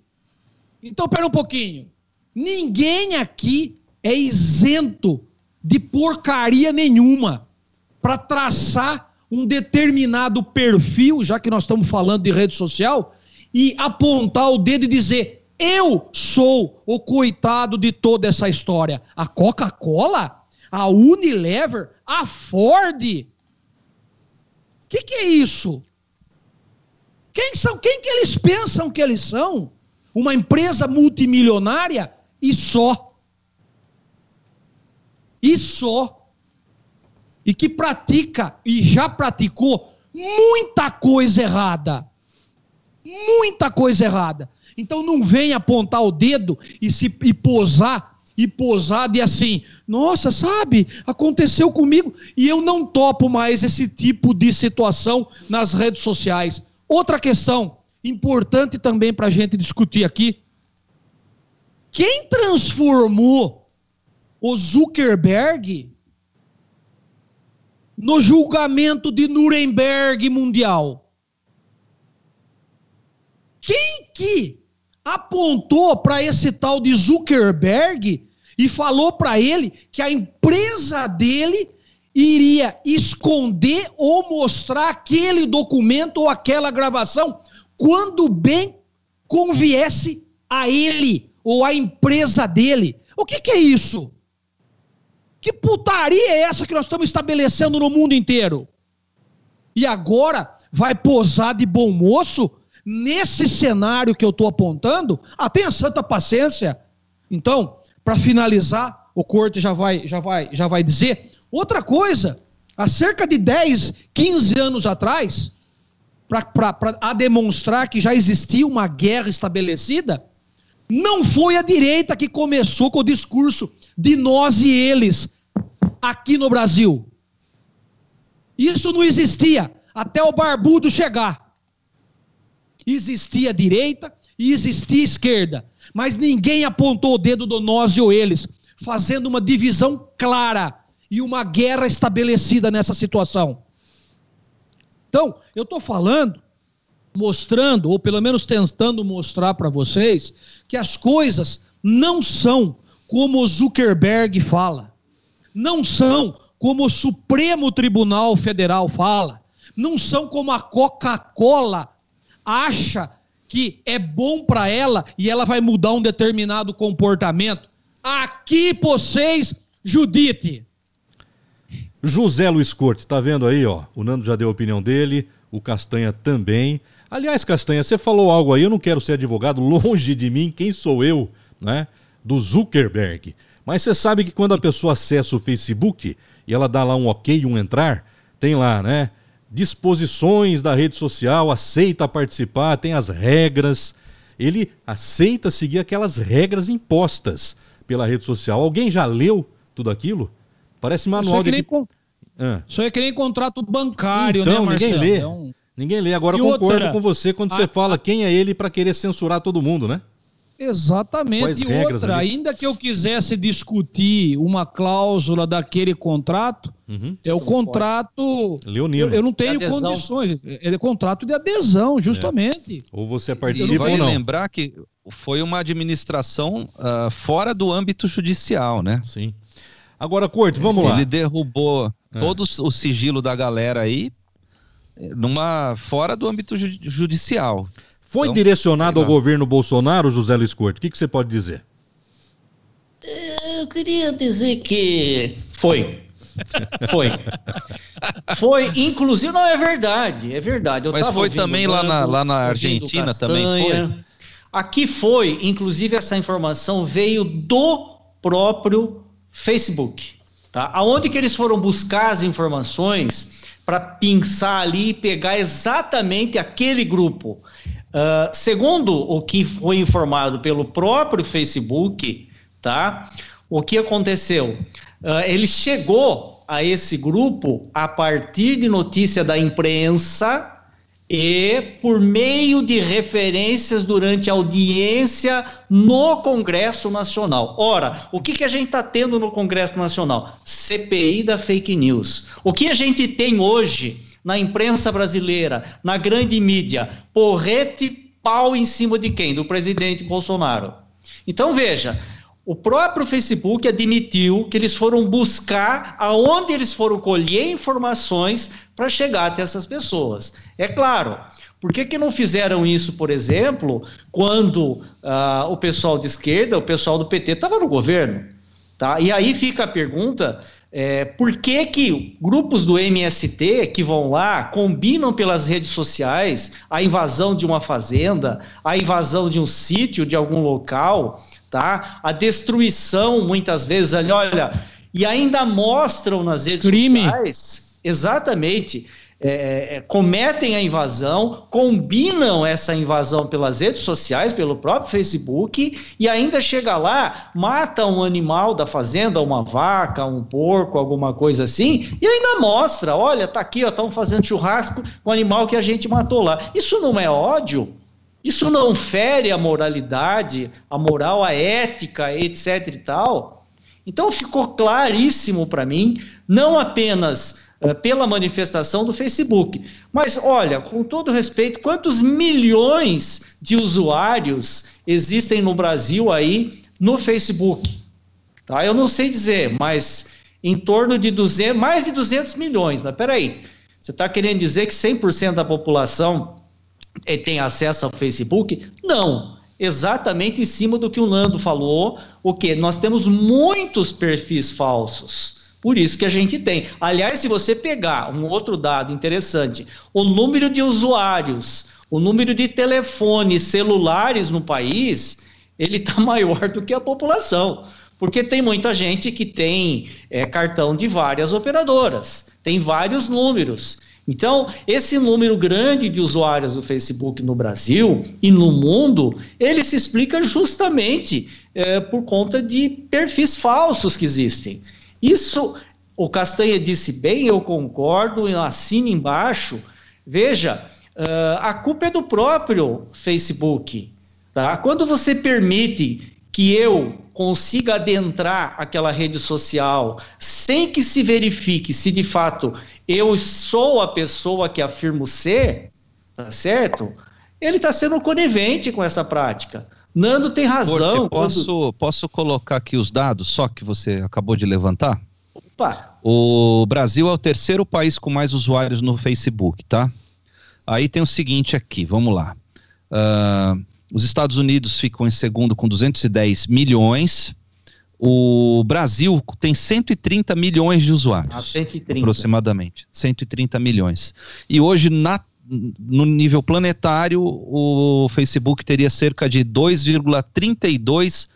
D: Então, pera um pouquinho. Ninguém aqui é isento de porcaria nenhuma para traçar um determinado perfil, já que nós estamos falando de rede social, e apontar o dedo e dizer: eu sou o coitado de toda essa história. A Coca-Cola, a Unilever, a Ford. O que, que é isso? Quem são? Quem que eles pensam que eles são? Uma empresa multimilionária e só. E só. E que pratica e já praticou muita coisa errada. Muita coisa errada. Então não vem apontar o dedo e se e posar e posar de assim, nossa, sabe, aconteceu comigo e eu não topo mais esse tipo de situação nas redes sociais. Outra questão importante também para a gente discutir aqui: quem transformou o Zuckerberg no julgamento de Nuremberg mundial? Quem que apontou para esse tal de Zuckerberg e falou para ele que a empresa dele iria esconder ou mostrar aquele documento ou aquela gravação quando bem conviesse a ele ou a empresa dele. O que, que é isso? Que putaria é essa que nós estamos estabelecendo no mundo inteiro? E agora vai posar de bom moço nesse cenário que eu estou apontando? Ah, tenha santa paciência. Então, para finalizar, o corte já vai, já vai, já vai dizer Outra coisa, há cerca de 10, 15 anos atrás, para demonstrar que já existia uma guerra estabelecida, não foi a direita que começou com o discurso de nós e eles aqui no Brasil. Isso não existia até o barbudo chegar. Existia direita e existia esquerda, mas ninguém apontou o dedo do nós e o eles, fazendo uma divisão clara e uma guerra estabelecida nessa situação. Então, eu estou falando, mostrando, ou pelo menos tentando mostrar para vocês, que as coisas não são como o Zuckerberg fala, não são como o Supremo Tribunal Federal fala, não são como a Coca-Cola acha que é bom para ela e ela vai mudar um determinado comportamento. Aqui vocês, Judite,
A: José Luiz Corte, tá vendo aí, ó? O Nando já deu a opinião dele, o Castanha também. Aliás, Castanha, você falou algo aí, eu não quero ser advogado, longe de mim, quem sou eu, né? Do Zuckerberg. Mas você sabe que quando a pessoa acessa o Facebook e ela dá lá um ok, um entrar, tem lá, né? Disposições da rede social, aceita participar, tem as regras. Ele aceita seguir aquelas regras impostas pela rede social. Alguém já leu tudo aquilo? Parece manual
D: de. Com... Ah. Isso é que nem contrato bancário,
A: então,
D: né,
A: Marcelo? Ninguém lê. Então... Ninguém lê. Agora e eu concordo outra? com você quando você fala quem é ele para querer censurar todo mundo, né?
D: Exatamente.
A: Quais
D: e
A: regras
D: outra,
A: ali?
D: ainda que eu quisesse discutir uma cláusula daquele contrato,
A: Uhum.
D: é o contrato.
A: Leonino.
D: Eu, eu não tenho condições. Ele é contrato de adesão, justamente.
A: Ou você
C: E
A: participa
C: vale
A: ou não.
C: lembrar que foi uma administração ah, fora do âmbito judicial, né?
A: Sim. Agora, Corte, vamos lá.
C: Ele derrubou
A: É.
C: todo o sigilo da galera aí eh, numa fora do âmbito ju- judicial.
A: Foi
C: Então,
A: direcionado ao governo Bolsonaro, José Luiz Corte? O que, que você pode dizer?
B: Eu queria dizer que foi. Foi. Foi, inclusive, não é verdade, é verdade. Eu
C: Mas foi também lá na- lá na Argentina também
B: Castanha. Aqui foi, inclusive, essa informação veio do próprio Facebook. Tá? Aonde que eles foram buscar as informações para pensar ali e pegar exatamente aquele grupo? Ah, segundo o que foi informado pelo próprio Facebook, tá? O que aconteceu? Ah, ele chegou a esse grupo a partir de notícia da imprensa e por meio de referências durante audiência no Congresso Nacional. Ora, o que, que a gente está tendo no Congresso Nacional? CPI da fake news. O que a gente tem hoje na imprensa brasileira, na grande mídia? Porrete pau em cima de quem? Do presidente Bolsonaro. Então veja, o próprio Facebook admitiu que eles foram buscar aonde eles foram colher informações para chegar até essas pessoas. É claro, por que, que não fizeram isso, por exemplo, quando ah, o pessoal de esquerda, o pessoal do PT estava no governo? Tá? E aí fica a pergunta: é, por que, que grupos do MST que vão lá combinam pelas redes sociais a invasão de uma fazenda, a invasão de um sítio, de algum local, tá? a destruição, muitas vezes, ali, olha, e ainda mostram nas redes
D: Crime.
B: sociais, exatamente. É, é, cometem a invasão, combinam essa invasão pelas redes sociais, pelo próprio Facebook, e ainda chega lá, mata um animal da fazenda, uma vaca, um porco, alguma coisa assim, e ainda mostra, olha, tá aqui, estão fazendo churrasco com o animal que a gente matou lá. Isso não é ódio? Isso não fere a moralidade, a moral, a ética, etc e tal? Então ficou claríssimo para mim, não apenas pela manifestação do Facebook, mas olha, com todo respeito, quantos milhões de usuários existem no Brasil aí no Facebook? Tá? Eu não sei dizer, mas em torno de 200, mais de 200 milhões. Mas peraí, você está querendo dizer que 100% da população eh, tem acesso ao Facebook? Não. Exatamente em cima do que o Nando falou, o que nós temos muitos perfis falsos. Por isso que a gente tem. Aliás, se você pegar um outro dado interessante, o número de usuários, o número de telefones celulares no país, ele está maior do que a população. Porque tem muita gente que tem é, cartão de várias operadoras, tem vários números. Então, esse número grande de usuários do Facebook no Brasil e no mundo, ele se explica justamente é, por conta de perfis falsos que existem. Isso, o Castanha disse bem, eu concordo, eu assino embaixo. Veja, uh, a culpa é do próprio Facebook. Tá? Quando você permite que eu consiga adentrar aquela rede social sem que se verifique se de fato eu sou a pessoa que afirmo ser, tá certo? Ele está sendo conivente com essa prática. Nando tem razão.
C: Porque posso, posso colocar aqui os dados, só que você acabou de levantar?
B: Opa.
C: O Brasil é o terceiro país com mais usuários no Facebook, tá? Aí tem o seguinte aqui, vamos lá. Uh, os Estados Unidos ficam em segundo com 210 milhões. O Brasil tem 130 milhões de usuários.
B: A 130.
C: Aproximadamente. 130 milhões. E hoje, na, no nível planetário, o Facebook teria cerca de 2,32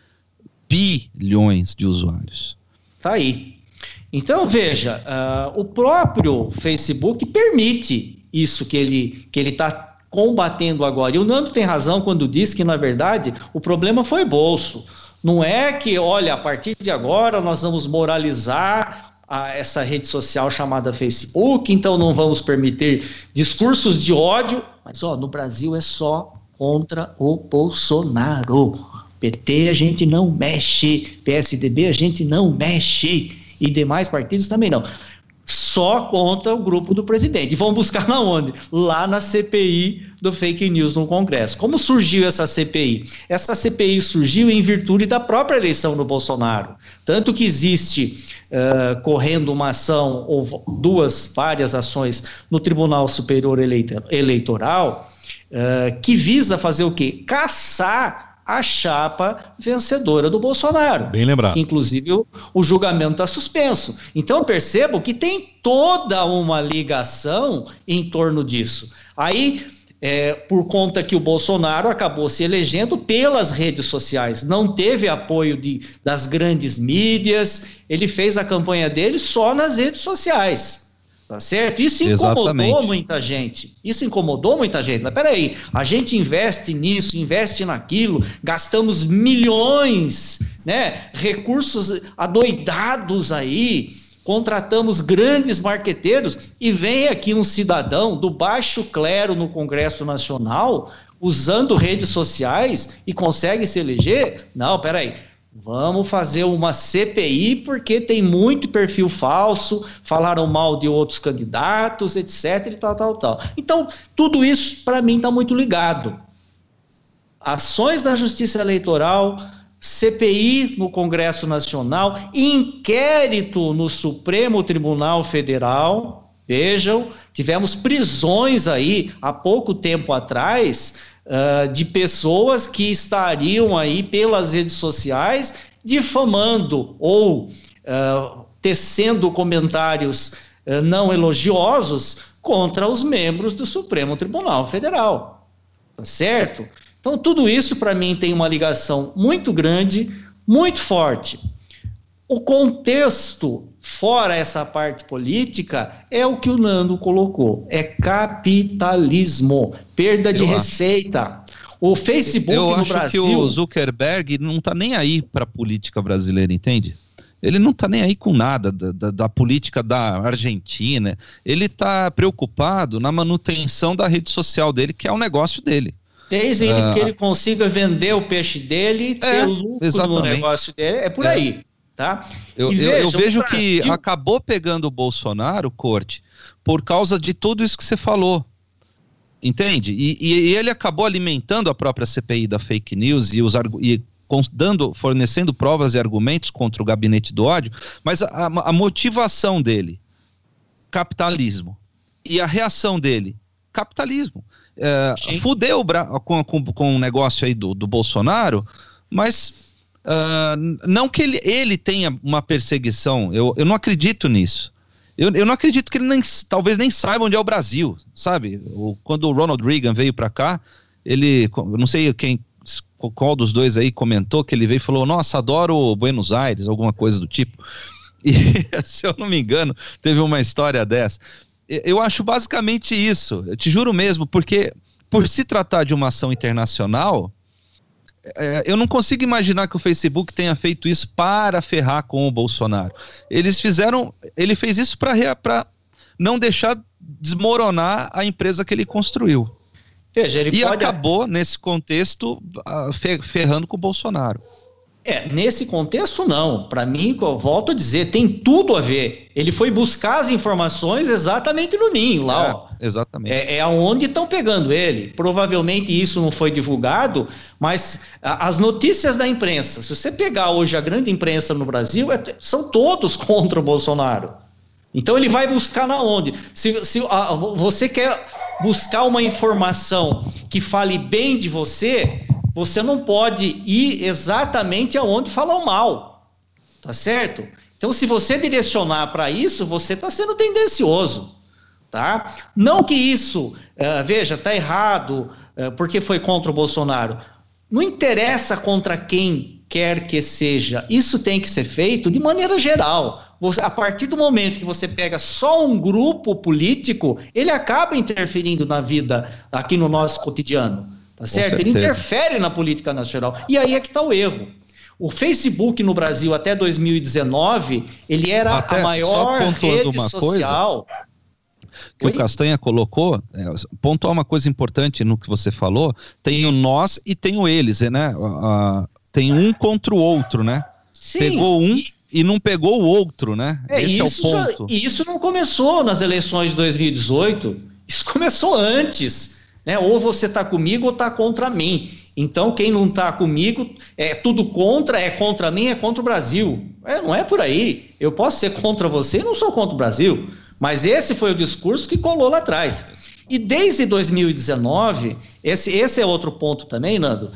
C: bilhões de usuários.
B: Tá aí. Então, veja, uh, o próprio Facebook permite isso que ele que ele está combatendo agora. E o Nando tem razão quando diz que, na verdade, o problema foi bolso. Não é que, olha, a partir de agora nós vamos moralizar a, essa rede social chamada Facebook, então não vamos permitir discursos de ódio. Mas, ó, no Brasil é só contra o Bolsonaro. PT a gente não mexe, PSDB a gente não mexe e demais partidos também não só contra o grupo do presidente. E vão buscar na onde? Lá na CPI do fake news no Congresso. Como surgiu essa CPI? Essa CPI surgiu em virtude da própria eleição do Bolsonaro. Tanto que existe uh, correndo uma ação, ou duas, várias ações no Tribunal Superior Eleitoral, uh, que visa fazer o quê? Caçar a chapa vencedora do Bolsonaro.
A: Bem lembrado.
B: Que, inclusive, o, o julgamento está suspenso. Então, percebo que tem toda uma ligação em torno disso. Aí, é, por conta que o Bolsonaro acabou se elegendo pelas redes sociais, não teve apoio de, das grandes mídias, ele fez a campanha dele só nas redes sociais. Tá certo? Isso incomodou Exatamente. muita gente. Isso incomodou muita gente. Mas peraí, a gente investe nisso, investe naquilo, gastamos milhões, né? Recursos adoidados aí, contratamos grandes marqueteiros e vem aqui um cidadão do baixo clero no Congresso Nacional usando redes sociais e consegue se eleger? Não, peraí. Vamos fazer uma CPI porque tem muito perfil falso, falaram mal de outros candidatos, etc. e tal, tal, tal. Então, tudo isso para mim está muito ligado. Ações da Justiça Eleitoral, CPI no Congresso Nacional, inquérito no Supremo Tribunal Federal. Vejam, tivemos prisões aí há pouco tempo atrás uh, de pessoas que estariam aí pelas redes sociais difamando ou uh, tecendo comentários uh, não elogiosos contra os membros do Supremo Tribunal Federal. Tá certo? Então, tudo isso para mim tem uma ligação muito grande, muito forte. O contexto, fora essa parte política, é o que o Nando colocou: é capitalismo, perda de eu receita. Acho. O Facebook
C: eu
B: no
C: acho
B: Brasil.
C: que o Zuckerberg não está nem aí para a política brasileira, entende? Ele não está nem aí com nada da, da, da, política da Argentina. Ele está preocupado na manutenção da rede social dele, que é o negócio dele.
B: Desde uh, que ele consiga vender o peixe dele e ter é, lucro exatamente. no negócio dele, é por é. aí. Tá?
C: Eu, eu, eu vejo que acabou pegando o Bolsonaro, Corte, por causa de tudo isso que você falou. Entende? E, e, ele acabou alimentando a própria CPI da fake news e, os, e dando, fornecendo provas e argumentos contra o gabinete do ódio, mas a, a motivação dele, capitalismo, e a reação dele, capitalismo. É, fudeu com, com, com o negócio aí do, do Bolsonaro, mas Uh, não que ele, ele tenha uma perseguição, eu, eu não acredito nisso. Eu, eu não acredito que ele nem, talvez nem saiba onde é o Brasil, sabe? O, quando o Ronald Reagan veio para cá, ele, não sei quem, qual dos dois aí comentou que ele veio e falou: Nossa, adoro Buenos Aires, alguma coisa do tipo. E se eu não me engano, teve uma história dessa. Eu acho basicamente isso, eu te juro mesmo, porque por se tratar de uma ação internacional, é, eu não consigo imaginar que o Facebook tenha feito isso para ferrar com o Bolsonaro. Eles fizeram, ele fez isso para não deixar desmoronar a empresa que ele construiu. Veja, ele e pode... acabou nesse contexto ferrando com o Bolsonaro.
B: É, nesse contexto não. Para mim, eu volto a dizer, tem tudo a ver. Ele foi buscar as informações exatamente no ninho lá, é, ó.
C: Exatamente.
B: É, é aonde estão pegando ele. Provavelmente isso não foi divulgado, mas a, as notícias da imprensa, se você pegar hoje a grande imprensa no Brasil, é, são todos contra o Bolsonaro. Então ele vai buscar na onde? Se, se a, você quer buscar uma informação que fale bem de você, você não pode ir exatamente aonde falam mal, tá certo? Então, se você direcionar para isso, você está sendo tendencioso, tá? Não que isso, uh, veja, está errado uh, porque foi contra o Bolsonaro. Não interessa contra quem quer que seja. Isso tem que ser feito de maneira geral. Você, a partir do momento que você pega só um grupo político, ele acaba interferindo na vida aqui no nosso cotidiano. Tá certo? Ele interfere na política nacional. E aí é que está o erro. O Facebook no Brasil até 2019, ele era até, a maior rede social.
C: Coisa que Oi? o Castanha colocou, é, pontuar uma coisa importante no que você falou, tem o nós e tem o eles, né? A, tem um contra o outro, né? Sim, Pegou um e, e não pegou o outro, né?
B: É, Esse isso é o ponto. Já, isso não começou nas eleições de 2018. Isso começou antes. Né? Ou você está comigo ou está contra mim. Então, quem não está comigo é tudo contra, é contra mim, é contra o Brasil. É, não é por aí. Eu posso ser contra você não sou contra o Brasil. Mas esse foi o discurso que colou lá atrás. E desde 2019, esse, esse é outro ponto também, Nando.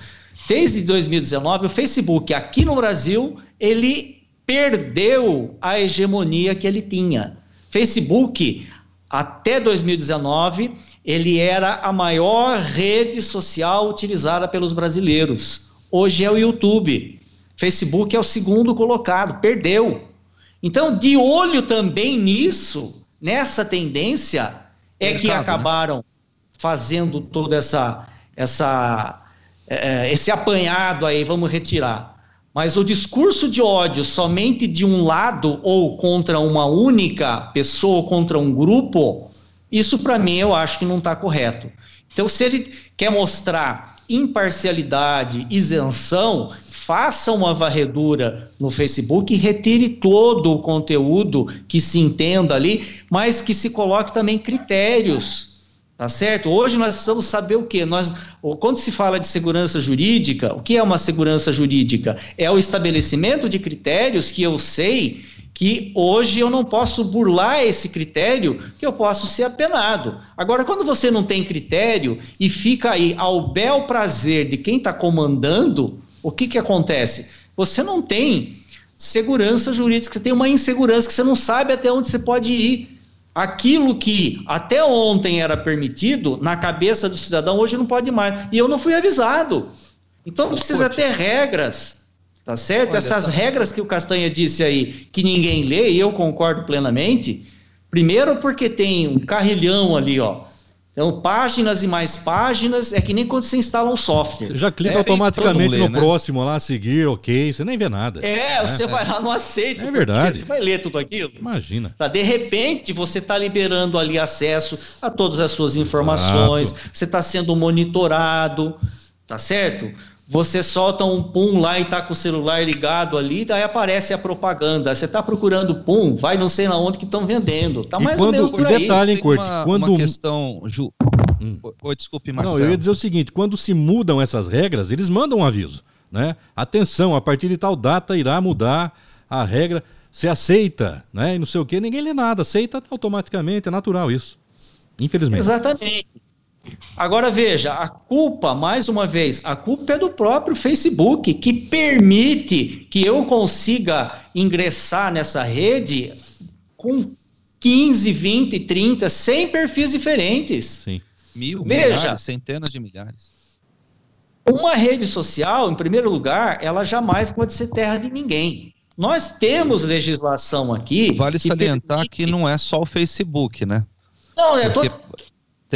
B: Desde 2019, o Facebook aqui no Brasil, ele perdeu a hegemonia que ele tinha. Facebook, até 2019, ele era a maior rede social utilizada pelos brasileiros. Hoje é o YouTube. Facebook é o segundo colocado, perdeu. Então, de olho também nisso, nessa tendência, é que né? acabaram né? fazendo toda essa, essa, é, esse apanhado aí, vamos retirar. Mas o discurso de ódio somente de um lado ou contra uma única pessoa, ou contra um grupo, isso para mim eu acho que não está correto. Então, se ele quer mostrar imparcialidade, isenção, faça uma varredura no Facebook e retire todo o conteúdo que se entenda ali, mas que se coloque também critérios Tá certo? Hoje nós precisamos saber o quê? Nós, quando se fala de segurança jurídica, o que é uma segurança jurídica? É o estabelecimento de critérios que eu sei que hoje eu não posso burlar esse critério, que eu posso ser apenado. Agora, quando você não tem critério e fica aí ao bel prazer de quem está comandando, o que, que acontece? Você não tem segurança jurídica, você tem uma insegurança que você não sabe até onde você pode ir aquilo que até ontem era permitido, na cabeça do cidadão, hoje não pode mais. E eu não fui avisado. Então precisa ter regras, tá certo? Olha, Essas tá... regras que o Castanha disse aí, que ninguém lê, e eu concordo plenamente. Primeiro porque tem um carrilhão ali, ó, então, páginas e mais páginas é que nem quando você instala um software. Você
A: já clica é, automaticamente lê, no né? próximo lá, seguir, ok, você nem vê nada.
B: É, né? você vai lá, não aceita.
A: É verdade.
B: Você vai ler tudo aquilo.
A: Imagina.
B: Tá, de repente, você está liberando ali acesso a todas as suas informações, Exato. você está sendo monitorado, tá certo? Você solta um pum lá e tá com o celular ligado ali, daí aparece a propaganda. Você tá procurando pum, vai não sei na onde que estão vendendo. Tá mais
A: quando, ou
B: menos
A: por aí. detalhe, hein, Corte,
C: uma,
A: quando
C: uma questão, Ju. Hum. Oi, desculpe, Marcelo.
A: Não, eu ia dizer o seguinte, quando se mudam essas regras, eles mandam um aviso, né? Atenção, a partir de tal data irá mudar a regra. Você aceita, né? E não sei o quê, ninguém lê nada, aceita automaticamente, é natural isso. Infelizmente.
B: Exatamente. Agora veja, a culpa, mais uma vez, a culpa é do próprio Facebook, que permite que eu consiga ingressar nessa rede com 15, 20, 30, 100 perfis diferentes.
A: Sim.
C: Mil, veja, milhares, centenas de milhares.
B: Uma rede social, em primeiro lugar, ela jamais pode ser terra de ninguém. Nós temos legislação aqui.
C: Vale salientar que, permite... que não é só o Facebook, né?
B: Não, é Porque... todo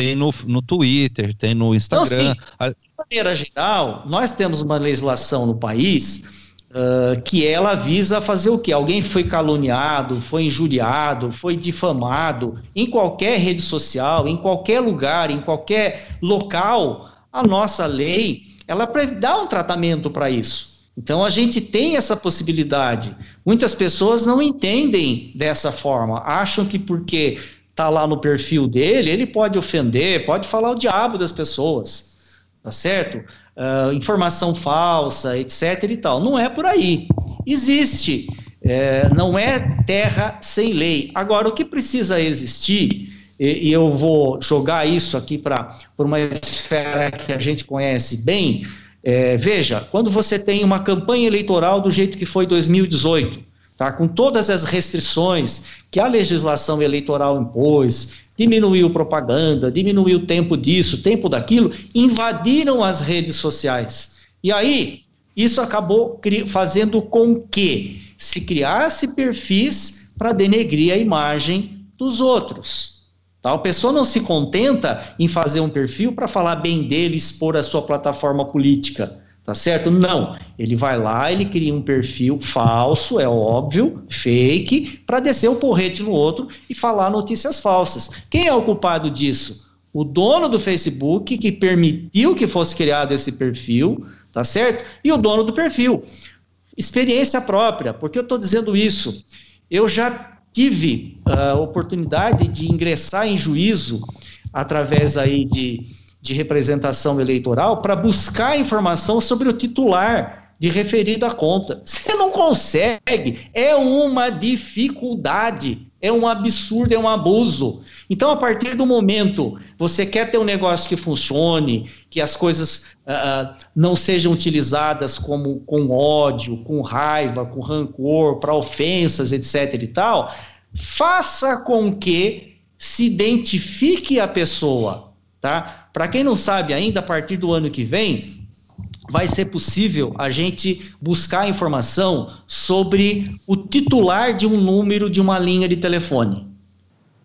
C: tem no, no Twitter, tem no Instagram.
B: Então, sim, de maneira geral, nós temos uma legislação no país uh, que ela visa fazer o quê? Alguém foi caluniado, foi injuriado, foi difamado em qualquer rede social, em qualquer lugar, em qualquer local, a nossa lei ela dá um tratamento para isso. Então a gente tem essa possibilidade. Muitas pessoas não entendem dessa forma, acham que porque tá lá no perfil dele, ele pode ofender, pode falar o diabo das pessoas, tá certo? Uh, informação falsa, etc e tal. Não é por aí. Existe. É, não é terra sem lei. Agora, o que precisa existir, e, e eu vou jogar isso aqui para uma esfera que a gente conhece bem, é, veja, quando você tem uma campanha eleitoral do jeito que foi 2018, tá? com todas as restrições que a legislação eleitoral impôs, diminuiu propaganda, diminuiu o tempo disso, tempo daquilo, invadiram as redes sociais. E aí, isso acabou fazendo com que se criasse perfis para denegrir a imagem dos outros. Tá? A pessoa não se contenta em fazer um perfil para falar bem dele, expor a sua plataforma política. Tá certo? Não. Ele vai lá, ele cria um perfil falso, é óbvio, fake, para descer o um porrete no outro e falar notícias falsas. Quem é o culpado disso? O dono do Facebook, que permitiu que fosse criado esse perfil, tá certo? E o dono do perfil. Experiência própria, porque eu estou dizendo isso? Eu já tive a uh, oportunidade de ingressar em juízo através aí de, de representação eleitoral para buscar informação sobre o titular de referido à conta. Você não consegue, é uma dificuldade, é um absurdo, é um abuso. Então, a partir do momento você quer ter um negócio que funcione, que as coisas uh, não sejam utilizadas como com ódio, com raiva, com rancor, para ofensas, etc. e tal, faça com que se identifique a pessoa. Tá? Para quem não sabe ainda, a partir do ano que vem, vai ser possível a gente buscar informação sobre o titular de um número de uma linha de telefone.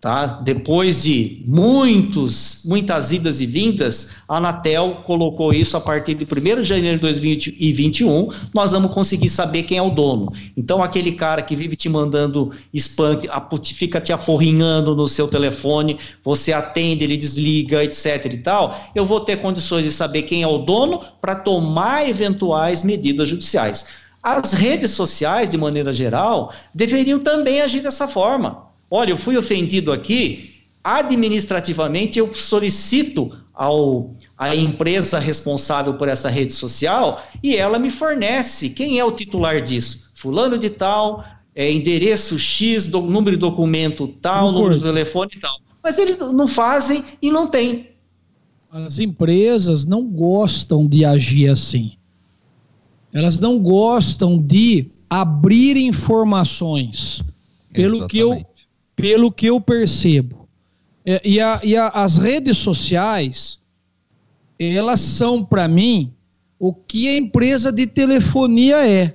B: Tá? Depois de muitos, muitas idas e vindas, a Anatel colocou isso a partir de 1 de janeiro de 2021. Nós vamos conseguir saber quem é o dono. Então, aquele cara que vive te mandando spam, fica te aporrinhando no seu telefone, você atende, ele desliga, etc. e tal. Eu vou ter condições de saber quem é o dono para tomar eventuais medidas judiciais. As redes sociais, de maneira geral, deveriam também agir dessa forma Olha, eu fui ofendido aqui, administrativamente eu solicito ao a empresa responsável por essa rede social e ela me fornece quem é o titular disso. Fulano de tal, é, endereço X, do, número de documento tal, número de telefone e tal. Mas eles não fazem e não tem.
D: As empresas não gostam de agir assim. Elas não gostam de abrir informações. Pelo Exatamente. que eu pelo que eu percebo. É, e, a, e a, as redes sociais, elas são para mim o que a empresa de telefonia é.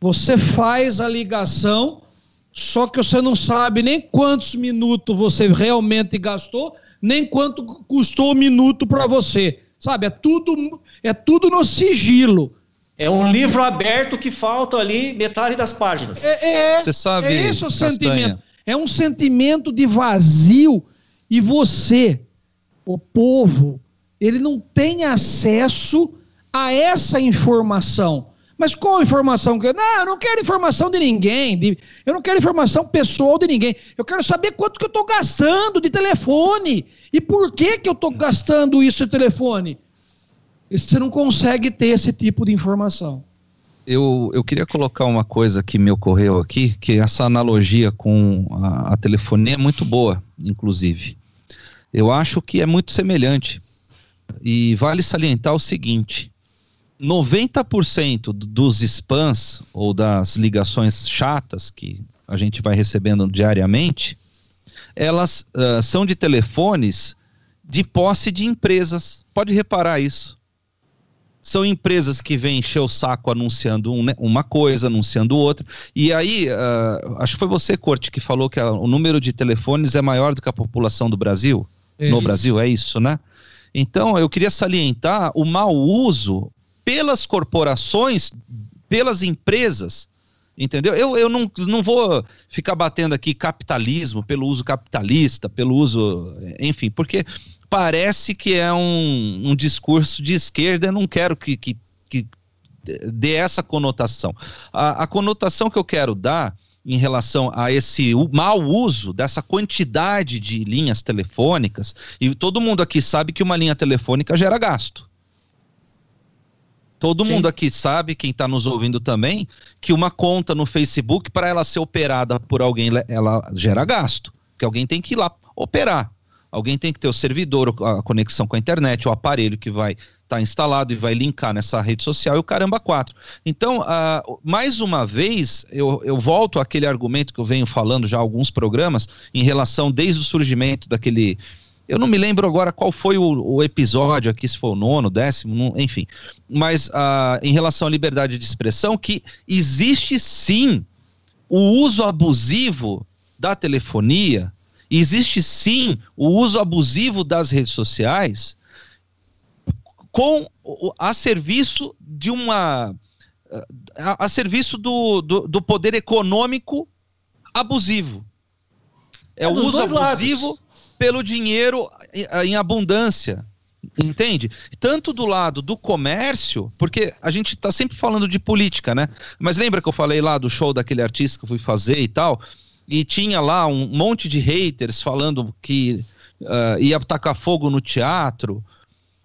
D: Você faz a ligação, só que você não sabe nem quantos minutos você realmente gastou, nem quanto custou o minuto para você. Sabe, é tudo, é tudo no sigilo.
B: É um livro aberto que falta ali metade das páginas.
D: É, é, Você sabe, é esse o sentimento é um sentimento de vazio e você, o povo, ele não tem acesso a essa informação. Mas qual informação Não, eu não quero informação de ninguém. De, eu não quero informação pessoal de ninguém. Eu quero saber quanto que eu estou gastando de telefone. E por que, que eu estou gastando isso de telefone? Você não consegue ter esse tipo de informação
C: eu, eu queria colocar uma coisa que me ocorreu aqui, que essa analogia com a, a telefonia é muito boa, inclusive. Eu acho que é muito semelhante. E vale salientar o seguinte: 90% dos spams ou das ligações chatas que a gente vai recebendo diariamente, elas uh, são de telefones de posse de empresas. Pode reparar isso são empresas que vêm encher o saco anunciando um, né, uma coisa, anunciando outra. E aí, uh, acho que foi você, Corte, que falou que a, o número de telefones é maior do que a população do Brasil. É no isso. Brasil, é isso, né? Então, eu queria salientar o mau uso pelas corporações, pelas empresas. Entendeu? Eu, eu não, não vou ficar batendo aqui capitalismo pelo uso capitalista, pelo uso. Enfim, porque parece que é um, um discurso de esquerda, eu não quero que, que, que dê essa conotação. A, a, conotação que eu quero dar em relação a esse mau uso dessa quantidade de linhas telefônicas, e todo mundo aqui sabe que uma linha telefônica gera gasto. Todo Sim. mundo aqui sabe, quem está nos ouvindo também, que uma conta no Facebook, para ela ser operada por alguém, ela gera gasto. Que alguém tem que ir lá operar. Alguém tem que ter o servidor, a conexão com a internet, o aparelho que vai estar tá instalado e vai linkar nessa rede social e o caramba quatro. Então, uh, mais uma vez, eu, eu volto àquele argumento que eu venho falando já alguns programas em relação desde o surgimento daquele eu não me lembro agora qual foi o, o, episódio aqui, se foi o nono, décimo, enfim. Mas uh, em relação à liberdade de expressão, que existe sim o uso abusivo da telefonia, existe sim o uso abusivo das redes sociais com a serviço de uma a, a serviço do, do, do, poder econômico abusivo é, é o uso abusivo lados. pelo dinheiro em abundância Entende? Tanto do lado do comércio, porque a gente está sempre falando de política, né? Mas lembra que eu falei lá do show daquele artista que eu fui fazer e tal? E tinha lá um monte de haters falando que uh, ia tacar fogo no teatro.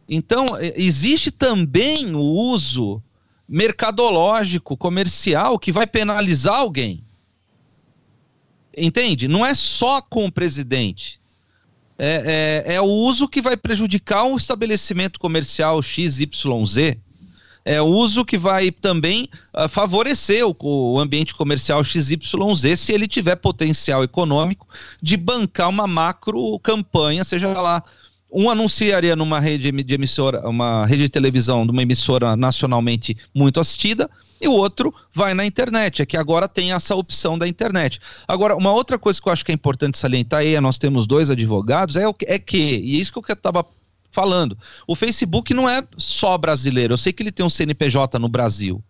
C: Então, existe também o uso mercadológico, comercial, que vai penalizar alguém. Entende? Não é só com o presidente é, é, é o uso que vai prejudicar um estabelecimento comercial XYZ. É uso que vai também uh, favorecer o, o, ambiente comercial XYZ se ele tiver potencial econômico de bancar uma macro campanha, seja lá um anunciaria numa rede de emissora, uma rede de televisão de uma emissora nacionalmente muito assistida, e o outro vai na internet. É que agora tem essa opção da internet. Agora, uma outra coisa que eu acho que é importante salientar aí, nós temos dois advogados, é, é que, e é isso que eu estava falando, o Facebook não é só brasileiro. Eu sei que ele tem um CNPJ no Brasil,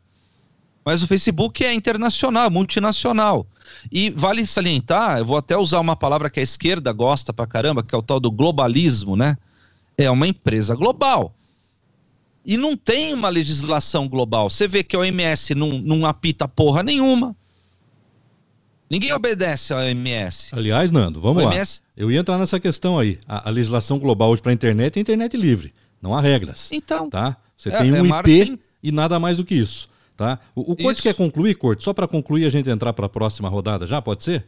C: mas o Facebook é internacional, multinacional. E vale salientar, eu vou até usar uma palavra que a esquerda gosta pra caramba, que é o tal do globalismo, né? É uma empresa global e não tem uma legislação global. Você vê que a OMS não, não apita porra nenhuma. Ninguém obedece à OMS.
A: Aliás, Nando, vamos OMS... lá. Eu ia entrar nessa questão aí. A, a legislação global hoje para a internet é internet livre. Não há regras.
C: Então.
A: Tá? Você é, tem um é IP e nada mais do que isso. Tá? O, o Corte quer concluir, Corte? Só para concluir a gente entrar para a próxima rodada já, pode ser?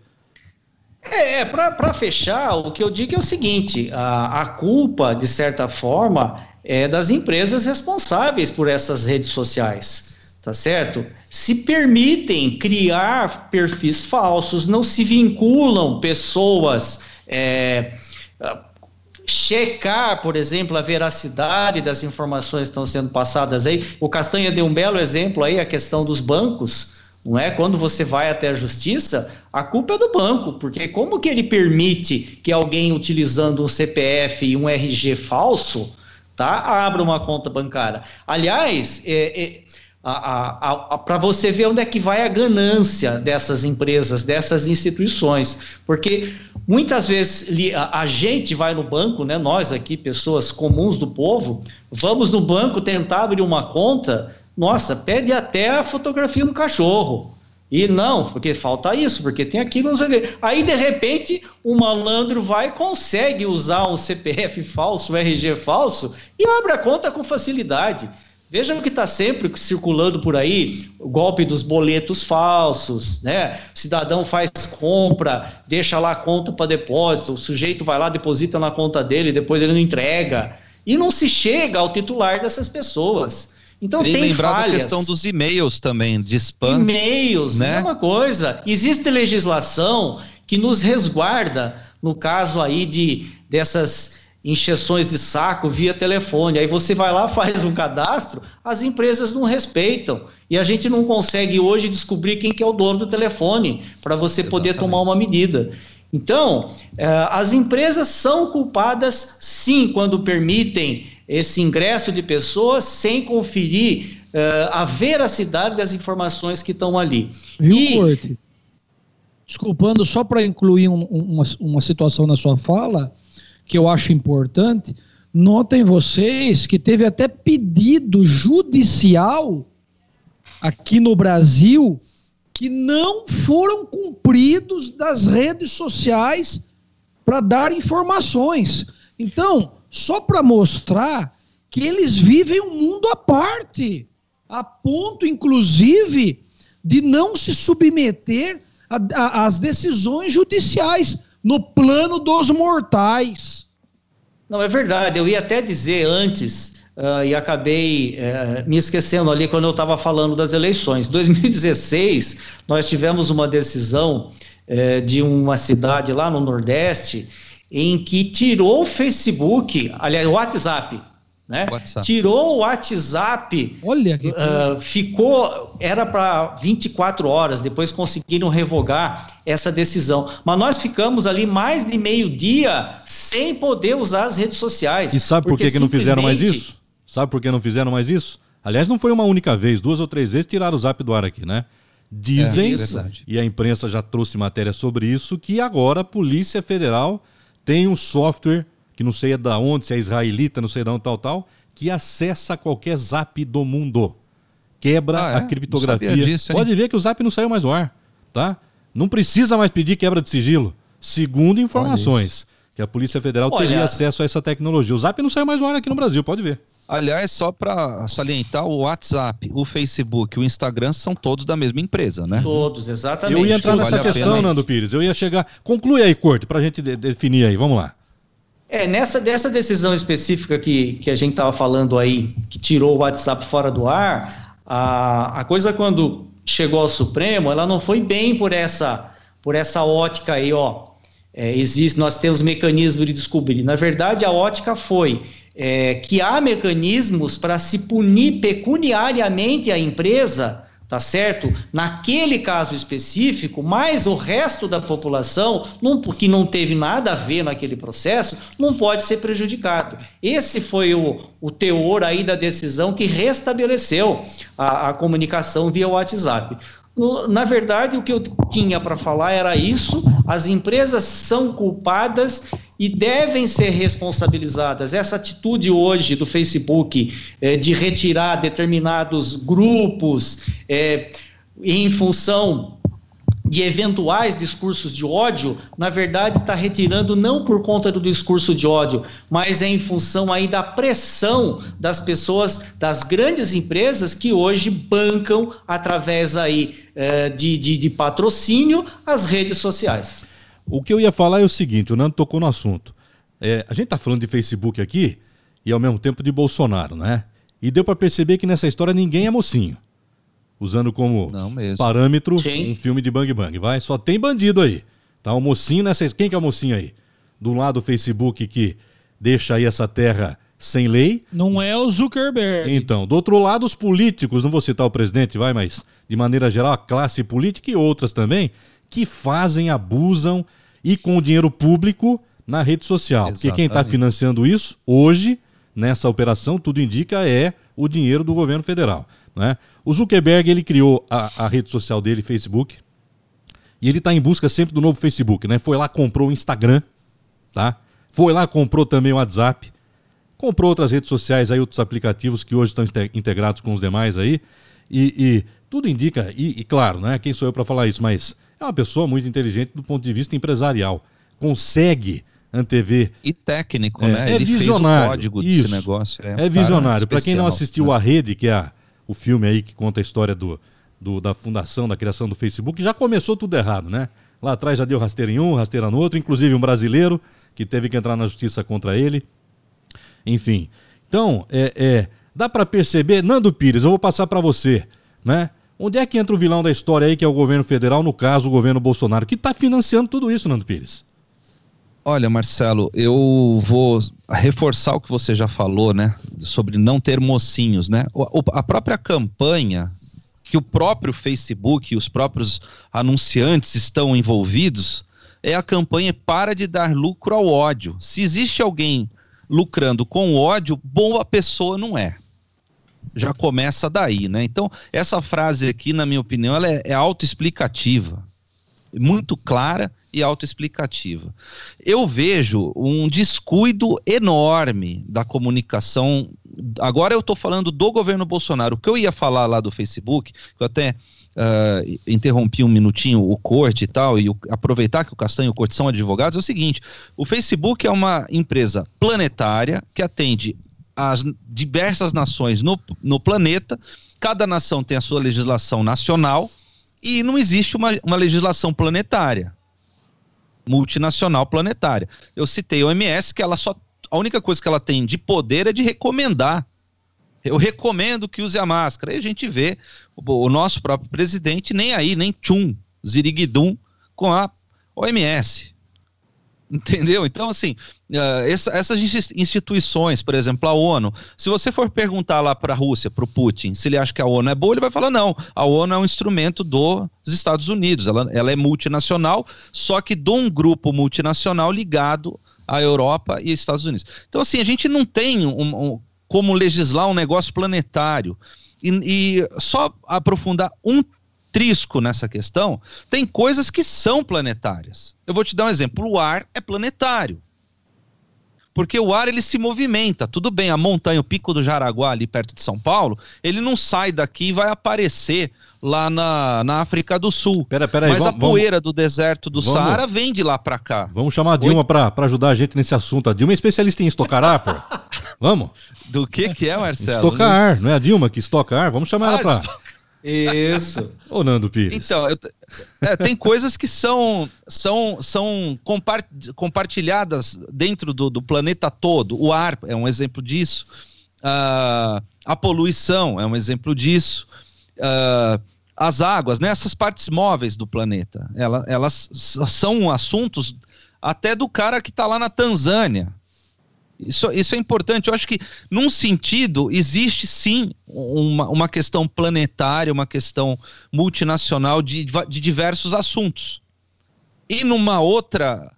B: É, é para fechar, o que eu digo é o seguinte: a, a culpa, de certa forma, é, das empresas responsáveis por essas redes sociais, tá certo? Se permitem criar perfis falsos, não se vinculam pessoas. É, checar, por exemplo, a veracidade das informações que estão sendo passadas aí. O Castanha deu um belo exemplo aí, a questão dos bancos, não é? Quando você vai até a justiça, a culpa é do banco, porque como que ele permite que alguém utilizando um CPF e um RG falso tá? Abra uma conta bancária. Aliás, é, é, para você ver onde é que vai a ganância dessas empresas, dessas instituições, porque muitas vezes a, gente vai no banco, né? Nós aqui, pessoas comuns do povo, vamos no banco tentar abrir uma conta, nossa, pede até a fotografia do cachorro. E não, porque falta isso, porque tem aquilo, não sei o quê. Aí, de repente, o malandro vai consegue usar um CPF falso, um RG falso, e abre a conta com facilidade. Vejam que está sempre circulando por aí o golpe dos boletos falsos, né? O cidadão faz compra, deixa lá a conta para depósito, o sujeito vai lá, deposita na conta dele, depois ele não entrega. E não se chega ao titular dessas pessoas. Então tem lembrar falhas.
C: da questão dos e-mails também, de spam.
B: E-mails, né? uma coisa. Existe legislação que nos resguarda no caso aí de dessas injeções de saco via telefone. Aí você vai lá, faz um cadastro, as empresas não respeitam. E a gente não consegue hoje descobrir quem que é o dono do telefone para você Exatamente. poder tomar uma medida. Então, eh, as empresas são culpadas sim quando permitem esse ingresso de pessoas sem conferir uh, a veracidade das informações que estão ali.
D: Viu, e... Corte? Desculpando, só para incluir um, uma, uma situação na sua fala, que eu acho importante, notem vocês que teve até pedido judicial aqui no Brasil que não foram cumpridos das redes sociais para dar informações. Então, só para mostrar que eles vivem um mundo à parte, a ponto, inclusive, de não se submeter às decisões judiciais no plano dos mortais.
B: Não, é verdade. Eu ia até dizer antes, uh, e acabei uh, me esquecendo ali quando eu estava falando das eleições. Em 2016, nós tivemos uma decisão uh, de uma cidade lá no Nordeste em que tirou o Facebook, aliás, o WhatsApp, né? WhatsApp. Tirou o WhatsApp.
D: Olha que
B: uh, ficou era para 24 horas, depois conseguiram revogar essa decisão. Mas nós ficamos ali mais de meio-dia sem poder usar as redes sociais.
A: E sabe por que, que não fizeram mais isso? Sabe por que não fizeram mais isso? Aliás, não foi uma única vez, duas ou três vezes tiraram o zap do ar aqui, né? Dizem, é, e a imprensa já trouxe matéria sobre isso, que agora a Polícia Federal tem um software que não sei é da onde, se é israelita, não sei de onde, tal, tal, que acessa qualquer zap do mundo. Quebra
C: Ah, é?
A: a criptografia.
C: disso?
A: Pode ver que o zap não saiu mais do ar, tá? Não precisa mais pedir quebra de sigilo. Segundo informações, que a Polícia Federal
B: Olha-
A: teria acesso a essa tecnologia. O zap não saiu mais do ar aqui no Brasil, pode ver.
C: Aliás, só para salientar, o WhatsApp, o Facebook, o Instagram são todos da mesma empresa, né?
B: Todos, exatamente.
A: Eu ia entrar
C: Vale
A: nessa
C: a
A: questão. Nando Pires. Eu ia chegar. Conclui aí, Corte, pra gente de- definir aí. Vamos lá.
B: É, nessa dessa decisão específica que, que a gente estava falando aí, que tirou o WhatsApp fora do ar, a, a coisa quando chegou ao Supremo, ela não foi bem por essa, por essa ótica aí, ó. É, existe, nós temos mecanismo de descobrir. Na verdade, a ótica foi é, que há mecanismos para se punir pecuniariamente a empresa, tá certo? Naquele caso específico, mas o resto da população, não, que não teve nada a ver naquele processo, não pode ser prejudicado. Esse foi o, o teor aí da decisão que restabeleceu a, a comunicação via WhatsApp. Na verdade, o que eu tinha para falar era isso. As empresas são culpadas e devem ser responsabilizadas. Essa atitude hoje do Facebook eh, de retirar determinados grupos eh, em função de eventuais discursos de ódio, na verdade está retirando não por conta do discurso de ódio, mas é em função aí da pressão das pessoas, das grandes empresas que hoje bancam através aí eh, de, de, de patrocínio as redes sociais.
A: O que eu ia falar é o seguinte: o Nando tocou no assunto. É, a gente tá falando de Facebook aqui e ao mesmo tempo de Bolsonaro, né? E deu para perceber que nessa história ninguém é mocinho. Usando como parâmetro
B: Sim.
A: um filme de Bang Bang, vai? Só tem bandido aí. Tá? O mocinho nessa. Quem que é o mocinho aí? Do lado do Facebook que deixa aí essa terra sem lei.
D: Não é o Zuckerberg.
A: Então, do outro lado, os políticos, não vou citar o presidente, vai, mas de maneira geral, a classe política e outras também, que fazem, abusam e com o dinheiro público na rede social. Porque quem está
C: Exatamente.
A: financiando isso, hoje, nessa operação, tudo indica, é o dinheiro do governo federal. Né? O Zuckerberg, ele criou a, a rede social dele, Facebook, e ele está em busca sempre do novo Facebook, né? Foi lá, comprou o Instagram, tá? Foi lá, comprou também o WhatsApp, comprou outras redes sociais aí, outros aplicativos que hoje estão inte- integrados com os demais aí. E, e tudo indica, e, e claro, né? Quem sou eu para falar isso, mas é uma pessoa muito inteligente do ponto de vista empresarial. Consegue antever.
C: E técnico,
A: É,
C: né?
A: é
C: Ele
A: visionário,
C: fez o código
A: isso.
C: desse negócio.
A: É,
C: cara
A: visionário. Para quem não assistiu
C: né?
A: A Rede, que é a- o filme aí que conta a história do, do- da fundação, da criação do Facebook, já começou tudo errado, né? Lá atrás já deu rasteira em um, rasteira no outro, inclusive um brasileiro que teve que entrar na justiça contra ele. Enfim. Então, é, é, dá para perceber, Nando Pires, eu vou passar para você, né? Onde é que entra o vilão da história aí, que é o governo federal, no caso, o governo Bolsonaro, que está financiando tudo isso, Nando Pires?
C: Olha, Marcelo, eu vou reforçar o que você já falou, né? Sobre não ter mocinhos, né? A própria campanha que o próprio Facebook e os próprios anunciantes estão envolvidos é a campanha para de dar lucro ao ódio. Se existe alguém lucrando com ódio, boa pessoa não é. Já começa daí, né? Então, essa frase aqui, na minha opinião, ela é, é autoexplicativa. Muito clara e autoexplicativa. Eu vejo um descuido enorme da comunicação. Agora eu estou falando do governo Bolsonaro. O que eu ia falar lá do Facebook, que eu até ah, interrompi um minutinho o Corte e tal, e o- aproveitar que o Castanho e o Corte são advogados, é o seguinte: o Facebook é uma empresa planetária que atende as diversas nações no, no planeta. Cada nação tem a sua legislação nacional e não existe uma, uma legislação planetária multinacional planetária. Eu citei a OMS, que ela só. A única coisa que ela tem de poder é de recomendar. Eu recomendo que use a máscara. Aí a gente vê o, o nosso próprio presidente nem aí, nem tchum, ziriguidum com a OMS. Entendeu? Então, assim, eh, essa- essas insti- instituições, por exemplo, a ONU, se você for perguntar lá para a Rússia, para o Putin, se ele acha que a ONU é boa, ele vai falar: não, a ONU é um instrumento dos Estados Unidos, ela, ela é multinacional, só que de um grupo multinacional ligado à Europa e Estados Unidos. Então, assim, a gente não tem um- um- como legislar um negócio planetário. E, e só aprofundar um trisco nessa questão, tem coisas que são planetárias. Eu vou te dar um exemplo: o ar é planetário. porque o ar ele se movimenta. Tudo bem, a montanha, o Pico do Jaraguá, ali perto de São Paulo, ele não sai daqui e vai aparecer lá na, na África do Sul.
A: Pera, pera aí,
C: Mas
A: vamos-
C: a poeira do deserto do
A: vamos-
C: Saara vem de lá para cá.
A: Vamos chamar a Dilma pra pra ajudar a gente nesse assunto. A Dilma é especialista em estocar ar, pô. Vamos?
C: Do que que é, Marcelo?
A: Estocar ar, não é a Dilma que estoca ar? Vamos chamar ela
C: Ah,
A: pra.
B: Isso.
A: Ô, Nando Pires.
C: Então, eu- é, tem coisas que são, são, são compar- compartilhadas dentro do, do planeta todo. O ar é um exemplo disso. Ah, a poluição é um exemplo disso. Ah, as águas, né, essas partes móveis do planeta, ela- elas são assuntos até do cara que está lá na Tanzânia. Isso, isso é importante. Eu acho que, num sentido, existe sim uma, uma questão planetária, uma questão multinacional de, de diversos assuntos. E numa outra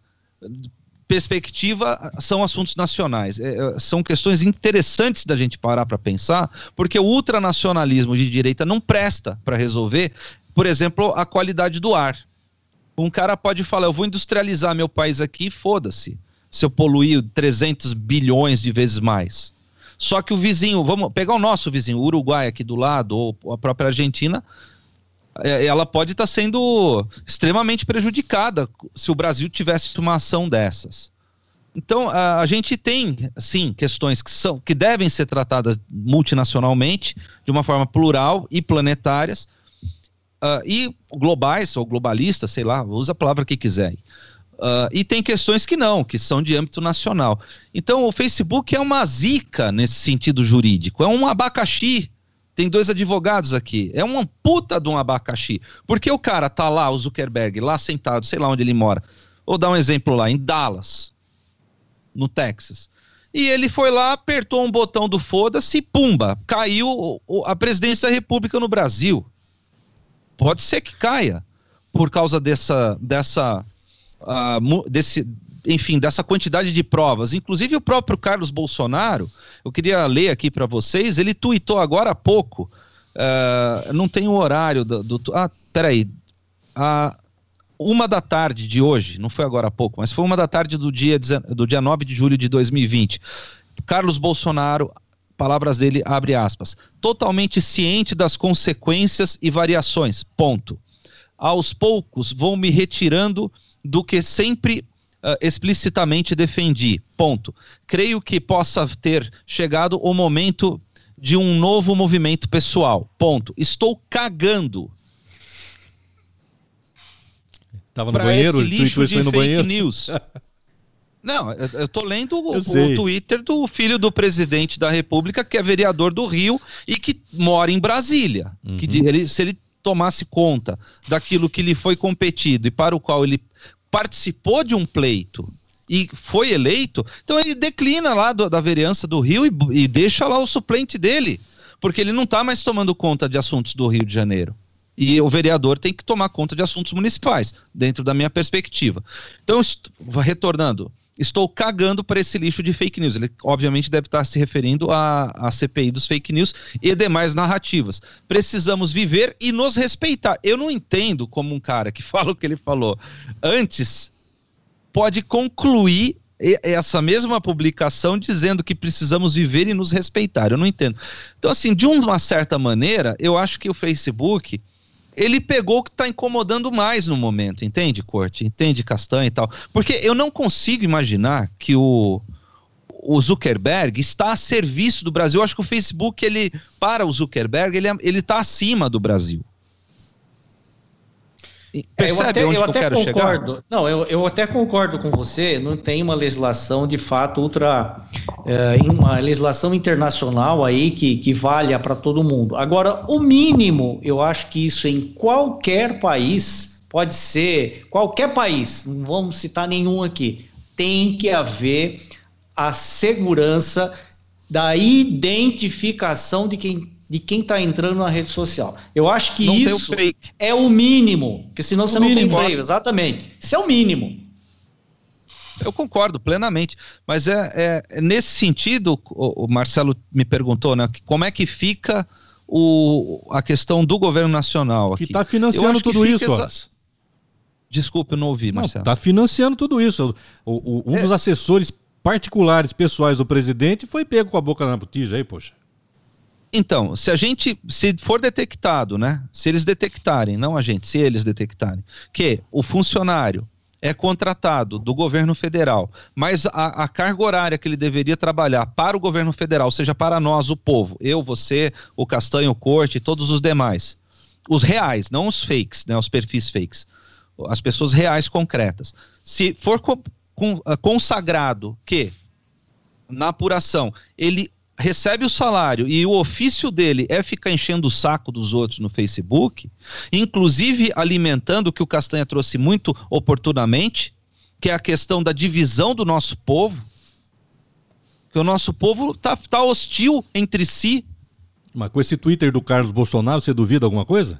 C: perspectiva, são assuntos nacionais. É, é, são questões interessantes da gente parar para pensar, porque o ultranacionalismo de direita não presta para resolver, por exemplo, a qualidade do ar. Um cara pode falar, eu vou industrializar meu país aqui, foda-se, se eu poluir 300 bilhões de vezes mais. Só que o vizinho, vamos pegar o nosso vizinho, o Uruguai aqui do lado, ou a própria Argentina, é, ela pode estar sendo extremamente prejudicada se o Brasil tivesse uma ação dessas. Então, a, a gente tem, sim, questões que, são, que devem ser tratadas multinacionalmente, de uma forma plural e planetárias, ah, e globais ou globalistas, sei lá, usa a palavra que quiser. Ah, e tem questões que não, que são de âmbito nacional. Então, o Facebook é uma zica nesse sentido jurídico, é um abacaxi. Tem dois advogados aqui. É uma puta de um abacaxi. Porque o cara tá lá, o Zuckerberg, lá sentado, sei lá onde ele mora. Vou dar um exemplo lá, em Dallas, no Texas. E ele foi lá, apertou um botão do foda-se pumba, caiu a presidência da República no Brasil. Pode ser que caia por causa dessa, dessa, desse, enfim, dessa quantidade de provas. Inclusive o próprio Carlos Bolsonaro, eu queria ler aqui para vocês, ele tuitou agora há pouco, ah, não tem o horário do, do ah, peraí, a uma da tarde de hoje, não foi agora há pouco, mas foi uma da tarde do dia, do dia 9 de julho de 2020. Carlos Bolsonaro, palavras dele, abre aspas, totalmente ciente das consequências e variações, ponto. Aos poucos vou me retirando do que sempre ah, explicitamente defendi, ponto. Creio que possa ter chegado o momento de um novo movimento pessoal, ponto. Estou cagando
A: Tava no
C: para
A: banheiro,
C: esse lixo de
A: no
C: fake
A: banheiro.
C: news. Não, eu, eu tô lendo o,
A: Eu
C: o Twitter do filho do presidente da República, que é vereador do Rio e que mora em Brasília.
A: Uhum.
C: Que ele, se ele tomasse conta daquilo que lhe foi competido e para o qual ele participou de um pleito e foi eleito, então ele declina lá do- da vereança do Rio e, e deixa lá o suplente dele, porque ele não está mais tomando conta de assuntos do Rio de Janeiro. E o vereador tem que tomar conta de assuntos municipais, dentro da minha perspectiva. Então, retornando, estou cagando para esse lixo de fake news. Ele, obviamente, deve estar se referindo à, à CPI dos fake news e demais narrativas. Precisamos viver e nos respeitar. Eu não entendo como um cara que fala o que ele falou antes pode concluir essa mesma publicação dizendo que precisamos viver e nos respeitar. Eu não entendo. Então, assim, de uma certa maneira, eu acho que o Facebook ele pegou o que está incomodando mais no momento, entende, Corte? Entende, Castanha e tal? Porque eu não consigo imaginar que o, o Zuckerberg está a serviço do Brasil. Eu acho que o Facebook, ele, para o Zuckerberg, ele, é- está acima do Brasil.
B: É, eu
C: Percebe
B: até,
C: onde
B: eu
C: eu
B: até concordo.
C: chegar?
B: Não, eu, eu até concordo com você. Não tem uma legislação de fato ultra, é, uma legislação internacional aí que, que valha para todo mundo. Agora, o mínimo, eu acho que isso em qualquer país pode ser qualquer país. Não vamos citar nenhum aqui. Tem que haver a segurança da identificação de quem de quem está entrando na rede social. Eu acho que
C: Não o
B: isso é o mínimo, porque senão você não
D: mínimo.
B: tem freio, exatamente. Isso é o mínimo.
C: Eu concordo plenamente, mas é, é- é nesse sentido, o, o Marcelo me perguntou, né, que como é que fica o, a questão do governo nacional
A: Que
C: aqui?
A: tá
C: Eu
A: financiando
C: acho que
A: tudo isso,
C: exa-. Desculpe, eu não ouvi, Marcelo.
A: tá financiando tudo isso. O- o- um
C: É.
A: dos assessores particulares, pessoais do presidente, foi pego com a boca na botija aí, poxa.
C: Então, se a gente, se for detectado, né? Se eles detectarem, não a gente, se eles detectarem, que o funcionário é contratado do governo federal, mas a, a, carga horária que ele deveria trabalhar para o governo federal, seja para nós, o povo, eu, você, o Castanho, o Corte e todos os demais, os reais, não os fakes, né, os perfis fakes, as pessoas reais concretas. Se for co ah, consagrado que na apuração ele recebe o salário e o ofício dele é ficar enchendo o saco dos outros no Facebook, inclusive alimentando o que o Castanha trouxe muito oportunamente, que é a questão da divisão do nosso povo, que o nosso povo tá, tá hostil entre si.
A: Mas com esse Twitter do Carlos Bolsonaro, você duvida alguma coisa?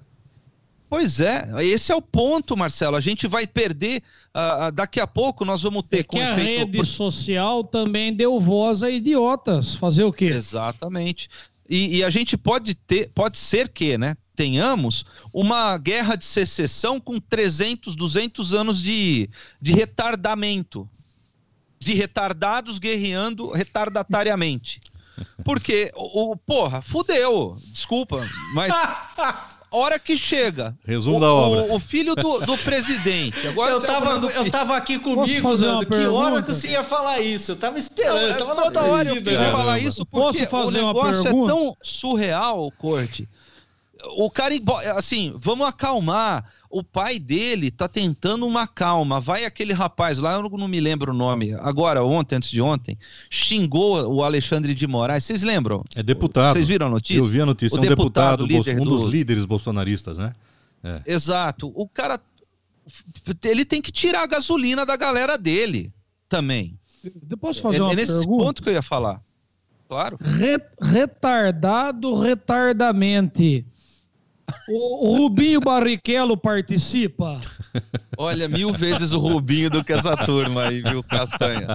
C: Pois é, esse é o ponto, Marcelo. A gente vai perder. Uh, daqui a pouco nós vamos ter.
D: Porque a rede social também deu voz a idiotas. Fazer o quê?
C: Exatamente. E, e, a gente pode ter, pode ser que, né? Tenhamos uma guerra de secessão com 300, 200 anos de, de retardamento. De retardados guerreando retardatariamente. Porque, o, o porra, fudeu. Desculpa, mas. hora que chega.
A: Resumo o, da obra.
C: O, o filho do, do, presidente. Agora
B: eu, tava, eu tava aqui comigo, Nando, que hora que você ia falar isso? Eu tava esperando. Eu tava
C: toda hora eu queria falar isso porque Posso fazer o negócio é tão surreal, Corte. O cara, assim, vamos acalmar o pai dele tá tentando uma calma. Vai aquele rapaz lá, eu não me lembro o nome, agora, ontem, antes de ontem, xingou o Alexandre de Moraes. Vocês lembram?
A: É deputado.
C: Vocês viram a notícia?
A: Eu vi a notícia. O é um deputado, deputado um dos do... líderes bolsonaristas, né?
C: É. Exato. O cara. Ele tem que tirar a gasolina da galera dele também.
D: Depois fazer é, uma é
C: nesse
D: pergunta?
C: ponto que eu ia falar. Claro.
D: retardado retardamente. O, Rubinho Barrichello participa?
C: Olha, mil vezes o Rubinho do que essa turma aí, viu, Castanha?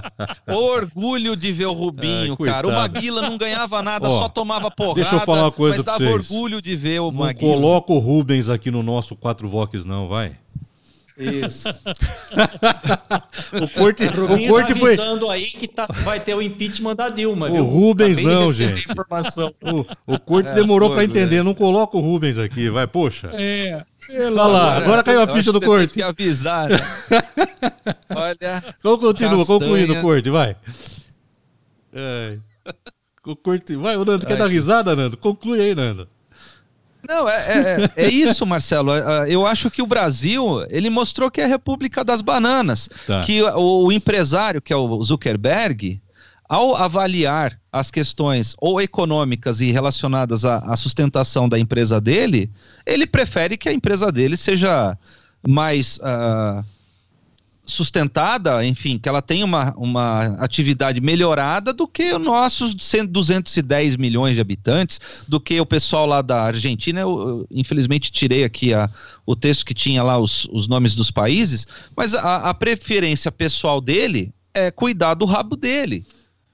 C: Orgulho de ver o Rubinho, Ai, cara. O Maguila não ganhava nada, Ó, só tomava porrada.
A: Deixa eu falar uma coisa mas dava
C: vocês. orgulho de ver o
A: não
C: Maguila.
A: Não coloca o Rubens aqui no nosso quatro Vox, não, vai.
B: Isso.
A: o Corte, o Corte
B: tá
A: foi.
B: aí que tá, vai ter o impeachment da Dilma,
A: o
B: viu?
A: Rubens não, gente. O, o Corte é, demorou para entender. Não coloca o Rubens aqui, vai, poxa.
D: É.
A: Olha lá, agora caiu a ficha do Corte.
C: Tem que avisar. Né? Olha.
A: Então continua, castanha. concluindo o Corte, vai. É. O Corte, vai, o Nando, quer dar risada, Nando? Conclui aí, Nando.
C: Não, é, é, é, isso, Marcelo. É, é, eu acho que o Brasil, ele mostrou que é a República das Bananas. Tá. Que o, o, empresário, que é o Zuckerberg, ao avaliar as questões ou econômicas e relacionadas à, à sustentação da empresa dele, ele prefere que a empresa dele seja mais... Uh, sustentada, enfim, que ela tenha uma, uma atividade melhorada do que os nossos 210 milhões de habitantes, do que o pessoal lá da Argentina. Eu, eu infelizmente tirei aqui a, o texto que tinha lá os, os nomes dos países, mas a, a preferência pessoal dele é cuidar do rabo dele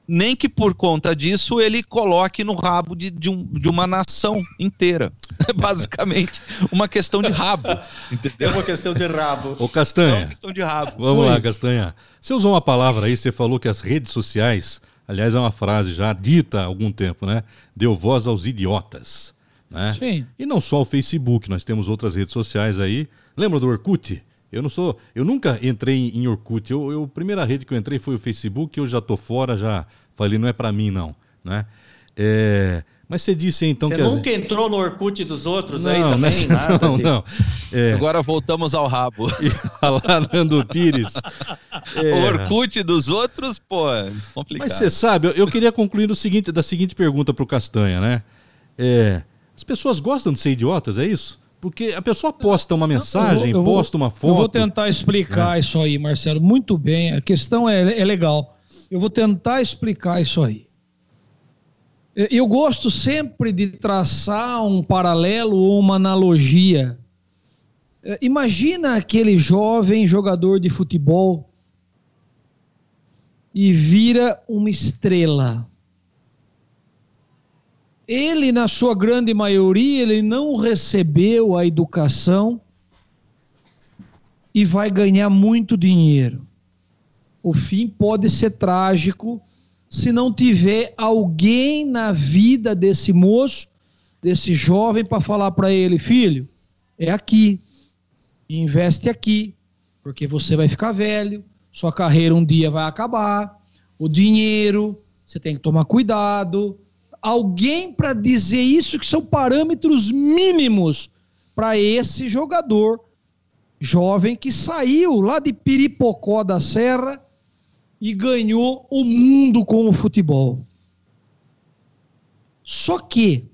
C: nem que por conta disso ele coloque no rabo de, de, um, de uma nação inteira. É basicamente uma questão de rabo. Entendeu?
B: É uma questão de rabo.
A: Ô Castanha. É
C: uma questão de rabo.
A: Vamos Oi. lá, Castanha. Você usou uma palavra aí, você falou que as redes sociais, aliás, é uma frase já dita há algum tempo, né? Deu voz aos idiotas. Né?
D: Sim.
A: E não só o Facebook, nós temos outras redes sociais aí. Lembra do Orkut? Eu não sou, eu nunca entrei em Orkut. Eu, eu a primeira rede que eu entrei foi o Facebook. Eu já tô fora, já falei não é para mim não, né? É, mas você disse então
B: você
A: que
B: nunca as... entrou no Orkut dos outros
A: não,
B: aí também?
A: Nessa, nada não, de... não.
C: É... Agora voltamos ao rabo.
A: E lá Nando Pires.
C: É... O Orkut dos outros, pô, é complicado.
A: Mas você sabe, eu, eu, queria concluir do seguinte, da seguinte pergunta para o Castanha, né? É, as pessoas gostam de ser idiotas, é isso? Porque a pessoa posta uma mensagem, eu vou, eu posta uma foto. Eu
D: vou tentar explicar é. isso aí, Marcelo, muito bem. A questão é, é legal. Eu vou tentar explicar isso aí. Eu gosto sempre de traçar um paralelo ou uma analogia. É, imagina aquele jovem jogador de futebol e vira uma estrela ele, na sua grande maioria, ele não recebeu a educação e vai ganhar muito dinheiro. o fim pode ser trágico se não tiver alguém na vida desse moço, desse jovem, para falar para ele: filho, é aqui, investe aqui, porque você vai ficar velho, sua carreira um dia vai acabar, o dinheiro, você tem que tomar cuidado. Alguém para dizer isso que são parâmetros mínimos para esse jogador jovem que saiu lá de Piripocó da Serra e ganhou o mundo com o futebol. Só que,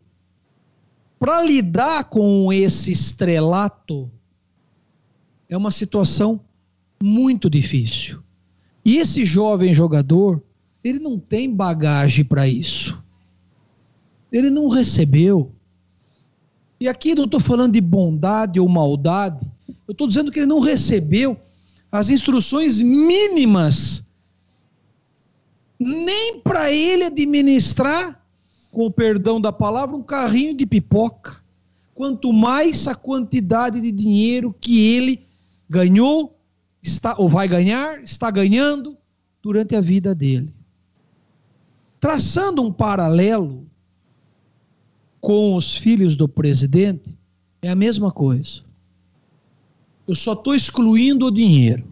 D: para lidar com esse estrelato, é uma situação muito difícil. E esse jovem jogador, ele não tem bagagem para isso. Ele não recebeu. E aqui não estou falando de bondade ou maldade, eu estou dizendo que ele não recebeu as instruções mínimas nem para ele administrar, com o perdão da palavra, um carrinho de pipoca. Quanto mais a quantidade de dinheiro que ele ganhou, está ou vai ganhar, está ganhando durante a vida dele. Traçando um paralelo com os filhos do presidente, é a mesma coisa. Eu só estou excluindo o dinheiro.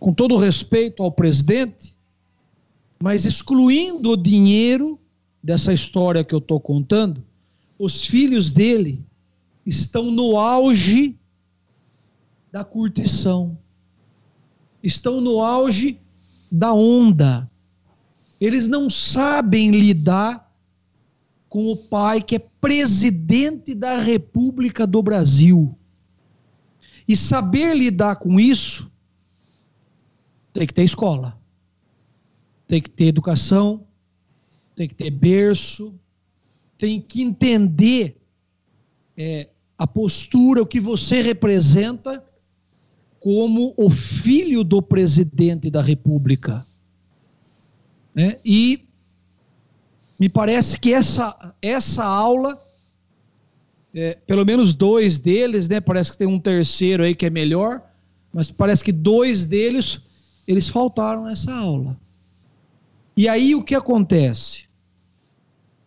D: Com todo respeito ao presidente, mas excluindo o dinheiro dessa história que eu estou contando, os filhos dele estão no auge da curtição, estão no auge da onda. Eles não sabem lidar com o pai que é presidente da República do Brasil. E saber lidar com isso tem que ter escola tem que ter educação, tem que ter berço, tem que entender é, a postura, o que você representa como o filho do presidente da República. Né? E me parece que essa, essa aula, é, pelo menos dois deles, né? Parece que tem um terceiro aí que é melhor, mas parece que dois deles eles faltaram essa aula. E aí o que acontece?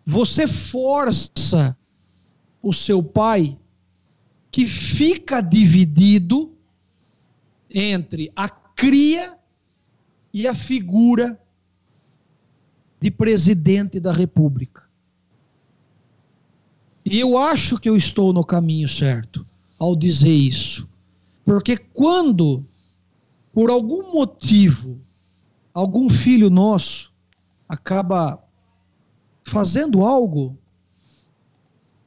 D: Você força o seu pai que fica dividido entre a cria e a figura de presidente da República. E eu acho que eu estou no caminho certo ao dizer isso. Porque quando, por algum motivo, algum filho nosso acaba fazendo algo,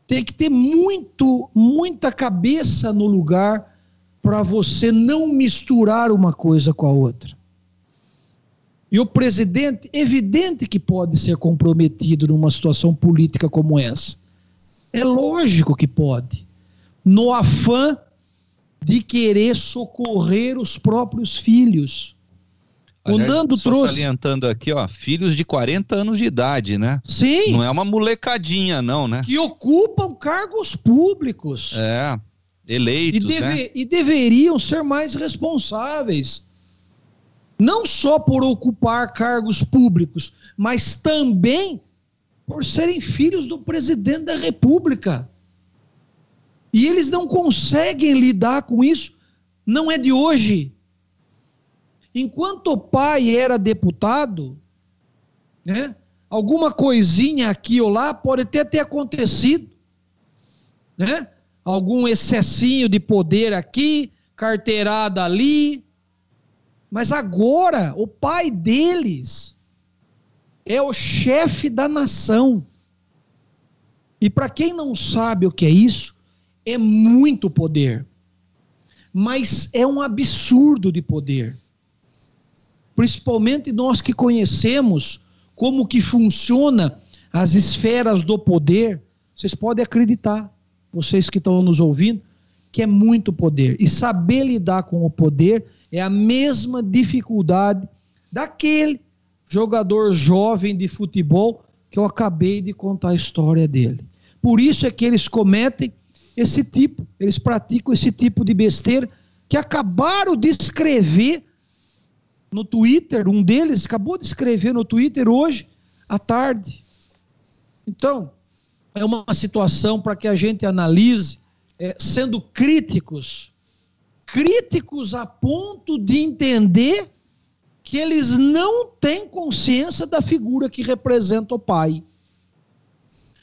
D: tem que ter muito, muita cabeça no lugar para você não misturar uma coisa com a outra. E o presidente, evidente que pode ser comprometido numa situação política como essa. É lógico que pode. No afã de querer socorrer os próprios filhos.
C: O Nando só trouxe. salientando aqui, ó, filhos de 40 anos de idade, né?
D: Sim.
C: Não é uma molecadinha, não, né?
D: Que ocupam cargos públicos.
C: É, eleitos,
D: e, deve...
C: né?
D: e deveriam ser mais responsáveis. Não só por ocupar cargos públicos, mas também por serem filhos do presidente da República. E eles não conseguem lidar com isso. Não é de hoje Enquanto o pai era deputado, né, alguma coisinha aqui ou lá pode até ter acontecido, né? Algum excessinho de poder aqui, carteirada ali. Mas agora, o pai deles é o chefe da nação. E para quem não sabe o que é isso, é muito poder. Mas é um absurdo de poder principalmente nós que conhecemos como que funciona as esferas do poder, vocês podem acreditar, vocês que estão nos ouvindo, que é muito poder. E saber lidar com o poder é a mesma dificuldade daquele jogador jovem de futebol que eu acabei de contar a história dele. Por isso é que eles cometem esse tipo, eles praticam esse tipo de besteira que acabaram de escrever no Twitter, um deles acabou de escrever no Twitter hoje à tarde. Então, é uma situação para que a gente analise, é, sendo críticos, críticos a ponto de entender que eles não têm consciência da figura que representa o pai,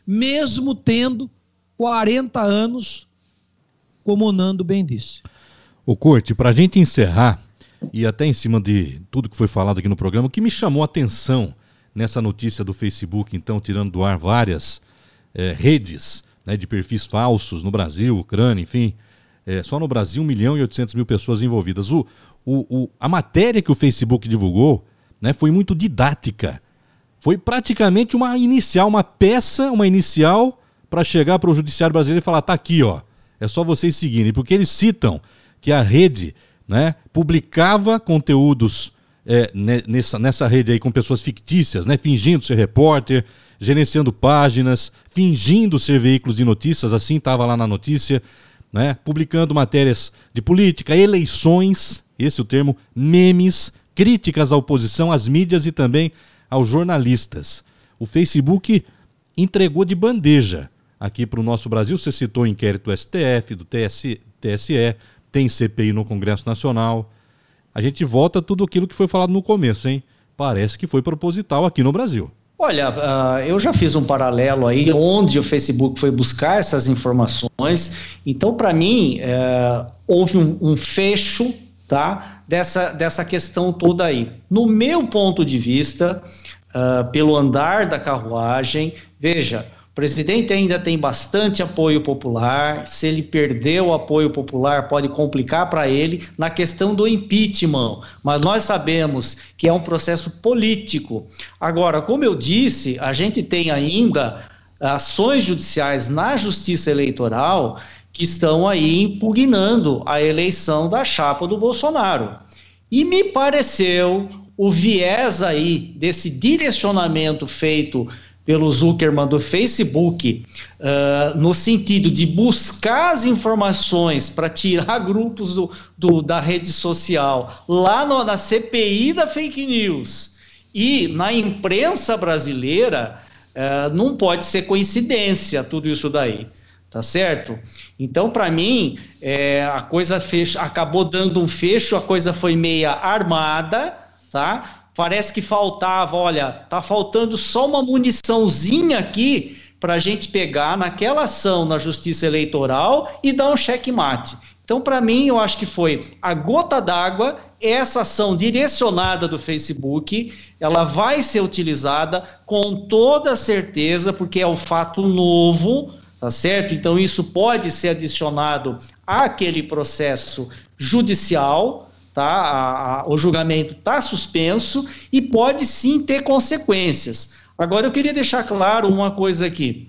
D: mesmo tendo 40 anos, como o Nando bem disse.
A: O Corte, para a gente encerrar, e até em cima de tudo que foi falado aqui no programa, o que me chamou a atenção nessa notícia do Facebook, então, tirando do ar várias é, redes né, de perfis falsos no Brasil, Ucrânia, enfim. É, só no Brasil, 1 milhão e 800 mil pessoas envolvidas. O, o, o, a matéria que o Facebook divulgou né, foi muito didática. Foi praticamente uma inicial, uma peça, uma inicial para chegar para o judiciário brasileiro e falar: tá aqui, ó. É só vocês seguirem. Porque eles citam que a rede né, publicava conteúdos é, nessa, nessa rede aí com pessoas fictícias, né, fingindo ser repórter, gerenciando páginas, fingindo ser veículos de notícias, assim estava lá na notícia, né, publicando matérias de política, eleições, esse é o termo, memes, críticas à oposição, às mídias e também aos jornalistas. O Facebook entregou de bandeja aqui para o nosso Brasil. Você citou o inquérito do STF, do TSE, tem CPI no Congresso Nacional. A gente volta tudo aquilo que foi falado no começo, hein? Parece que foi proposital aqui no Brasil.
B: Olha, uh, eu já fiz um paralelo aí onde o Facebook foi buscar essas informações. Então, para mim, uh, houve um, um, fecho tá, dessa, dessa questão toda aí. No meu ponto de vista, uh, pelo andar da carruagem, veja, presidente ainda tem bastante apoio popular. Se ele perder o apoio popular, pode complicar para ele na questão do impeachment. Mas nós sabemos que é um processo político. Agora, como eu disse, a gente tem ainda ações judiciais na Justiça Eleitoral que estão aí impugnando a eleição da chapa do Bolsonaro. E me pareceu o viés aí desse direcionamento feito pelo Zuckerman do Facebook, uh, no sentido de buscar as informações para tirar grupos do, do, da rede social lá no, na CPI da fake news e na imprensa brasileira, uh, não pode ser coincidência tudo isso daí. Tá certo? Então, para mim, é, a coisa acabou dando um fecho, a coisa foi meia armada, tá? Parece que faltava, olha, tá faltando só uma muniçãozinha aqui para a gente pegar naquela ação na Justiça Eleitoral e dar um checkmate. Então, para mim, eu acho que foi a gota d'água, essa ação direcionada do Facebook, ela vai ser utilizada com toda certeza, porque é um fato novo, tá certo? Então, isso pode ser adicionado àquele processo judicial, tá? A, a, o julgamento está suspenso e pode sim ter consequências. Agora, eu queria deixar claro uma coisa aqui.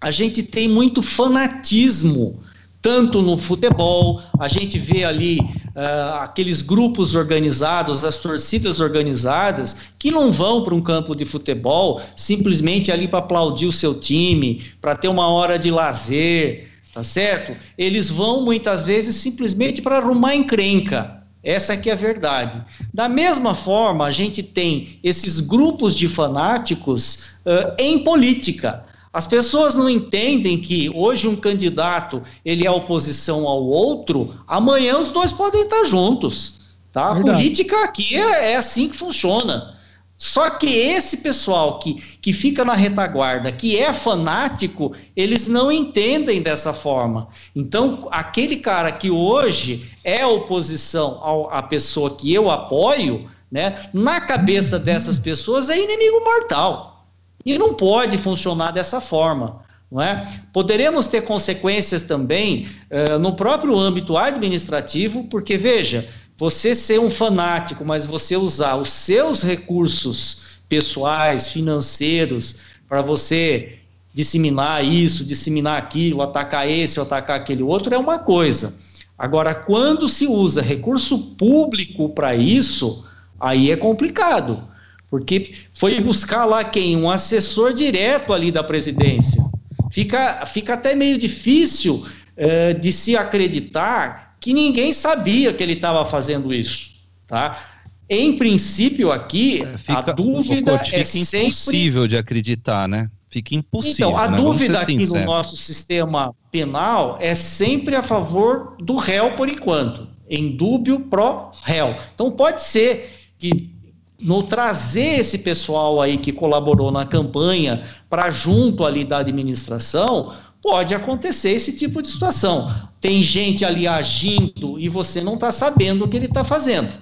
B: A gente tem muito fanatismo, tanto no futebol, a gente vê ali uh, aqueles grupos organizados, as torcidas organizadas, que não vão para um campo de futebol simplesmente ali para aplaudir o seu time, para ter uma hora de lazer, tá certo? Eles vão muitas vezes simplesmente para arrumar encrenca. Essa aqui é a verdade. Da mesma forma, a gente tem esses grupos de fanáticos uh, em política. As pessoas não entendem que hoje um candidato ele é oposição ao outro, amanhã os dois podem estar juntos. Tá? A política aqui é, é assim que funciona. Só que esse pessoal que, que fica na retaguarda, que é fanático, eles não entendem dessa forma. Então, aquele cara que hoje é oposição ao, à pessoa que eu apoio, né, na cabeça dessas pessoas é inimigo mortal. E não pode funcionar dessa forma. Não é? Poderemos ter consequências também uh, no próprio âmbito administrativo, porque, veja, você ser um fanático, mas você usar os seus recursos pessoais, financeiros, para você disseminar isso, disseminar aquilo, atacar esse atacar aquele outro, é uma coisa. Agora, quando se usa recurso público para isso, aí é complicado. Porque foi buscar lá quem? Um assessor direto ali da presidência. Fica, fica até meio difícil uh, de se acreditar que ninguém sabia que ele estava fazendo isso, tá? em princípio aqui, fica, a dúvida é sempre...
C: impossível de acreditar, né? Fica impossível.
B: Então, a
C: né?
B: dúvida aqui no nosso sistema penal é sempre a favor do réu por enquanto, em dúbio pro réu. Então, pode ser que no trazer esse pessoal aí que colaborou na campanha para junto ali da administração, pode acontecer esse tipo de situação. Tem gente ali agindo e você não está sabendo o que ele está fazendo.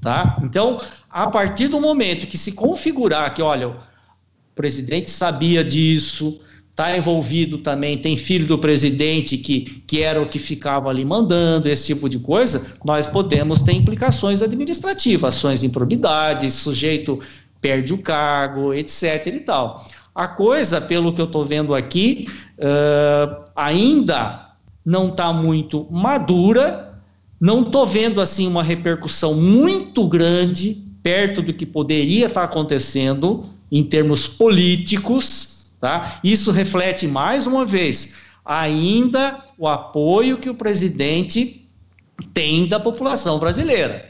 B: Tá? Então, a partir do momento que se configurar que, olha, o presidente sabia disso, está envolvido também, tem filho do presidente que, que era o que ficava ali mandando, esse tipo de coisa, nós podemos ter implicações administrativas, ações de improbidade, sujeito perde o cargo, etc. e tal. A coisa, pelo que eu estou vendo aqui, uh, ainda não está muito madura, não estou vendo assim uma repercussão muito grande perto do que poderia estar tá acontecendo em termos políticos Tá? Isso reflete, mais uma vez, ainda o apoio que o presidente tem da população brasileira.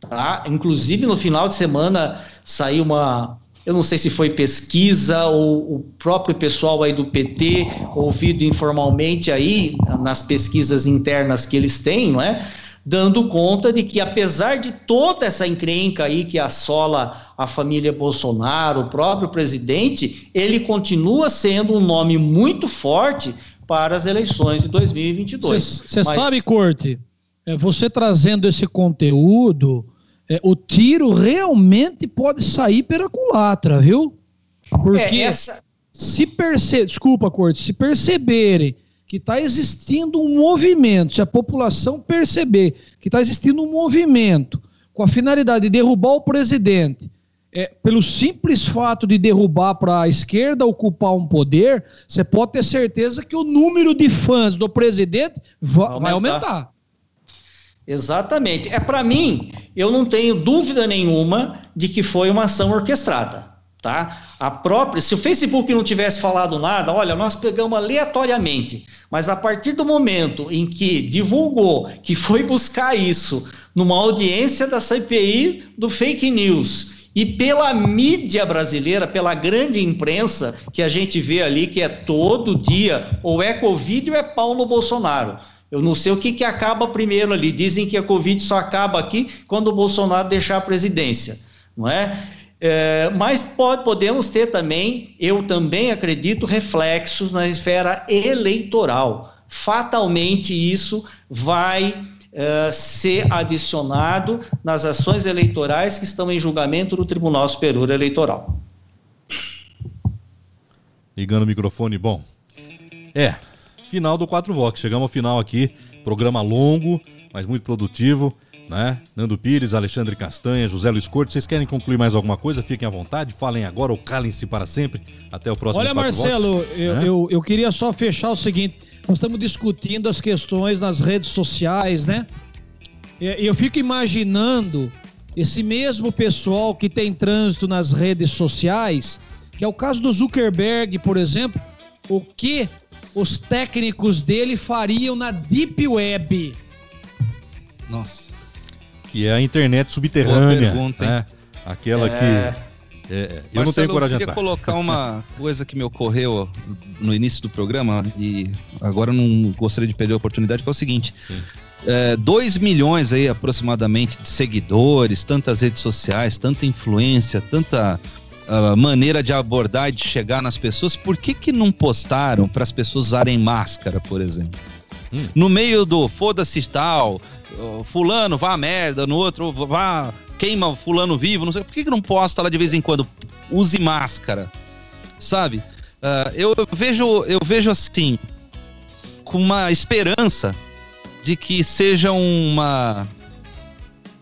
B: Tá? Inclusive, no final de semana saiu uma. Eu não sei se foi pesquisa ou o próprio pessoal aí do PT, ouvido informalmente aí, nas pesquisas internas que eles têm, não é? dando conta de que, apesar de toda essa encrenca aí que assola a família Bolsonaro, o próprio presidente, ele continua sendo um nome muito forte para as eleições de 2022.
D: Você Mas... sabe, Corte, é, você trazendo esse conteúdo, é, o tiro realmente pode sair pela culatra, viu? Porque é, essa... se perceber, desculpa, Corte, se perceberem que está existindo um movimento, se a população perceber que está existindo um movimento com a finalidade de derrubar o presidente, é, pelo simples fato de derrubar para a esquerda ocupar um poder, você pode ter certeza que o número de fãs do presidente vai aumentar. Vai aumentar.
B: Exatamente. É para mim, eu não tenho dúvida nenhuma de que foi uma ação orquestrada. Tá? A própria, se o Facebook não tivesse falado nada, olha, nós pegamos aleatoriamente, mas a partir do momento em que divulgou que foi buscar isso numa audiência da CPI do fake news e pela mídia brasileira, pela grande imprensa que a gente vê ali que é todo dia ou é Covid ou é Paulo Bolsonaro. Eu não sei o que, que acaba primeiro ali. Dizem que a Covid só acaba aqui quando o Bolsonaro deixar a presidência, não é? É, mas pode, podemos ter também, eu também acredito, reflexos na esfera eleitoral. Fatalmente isso vai é, ser adicionado nas ações eleitorais que estão em julgamento do Tribunal Superior Eleitoral.
A: Ligando o microfone, bom. É, final do 4 Vox. Chegamos ao final aqui. Programa longo, mas muito produtivo né? Nando Pires, Alexandre Castanha, José Luiz Cortes, vocês querem concluir mais alguma coisa? Fiquem à vontade, falem agora ou calem-se para sempre. Até o próximo
D: Olha, Marcelo, Vox, eu, né? eu, eu queria só fechar o seguinte: nós estamos discutindo as questões nas redes sociais, né? E eu fico imaginando esse mesmo pessoal que tem trânsito nas redes sociais, que é o caso do Zuckerberg, por exemplo, o que os técnicos dele fariam na Deep Web.
A: Nossa que é a internet subterrânea. Pergunta, né? Aquela é... que. É, eu Marcelo, não tenho coragem de entrar.
C: Eu queria colocar uma coisa que me ocorreu no início do programa e agora não gostaria de perder a oportunidade, que é o seguinte. 2 é, milhões aí aproximadamente de seguidores, tantas redes sociais, tanta influência, tanta uh, maneira de abordar e de chegar nas pessoas, por que que não postaram para as pessoas usarem máscara, por exemplo? Hum. No meio do foda-se tal, fulano vá a merda, no outro vá queima fulano vivo, não sei, por que, que não posta lá de vez em quando? Use máscara, sabe? Uh, eu, eu, vejo, eu vejo assim, com uma esperança de que seja uma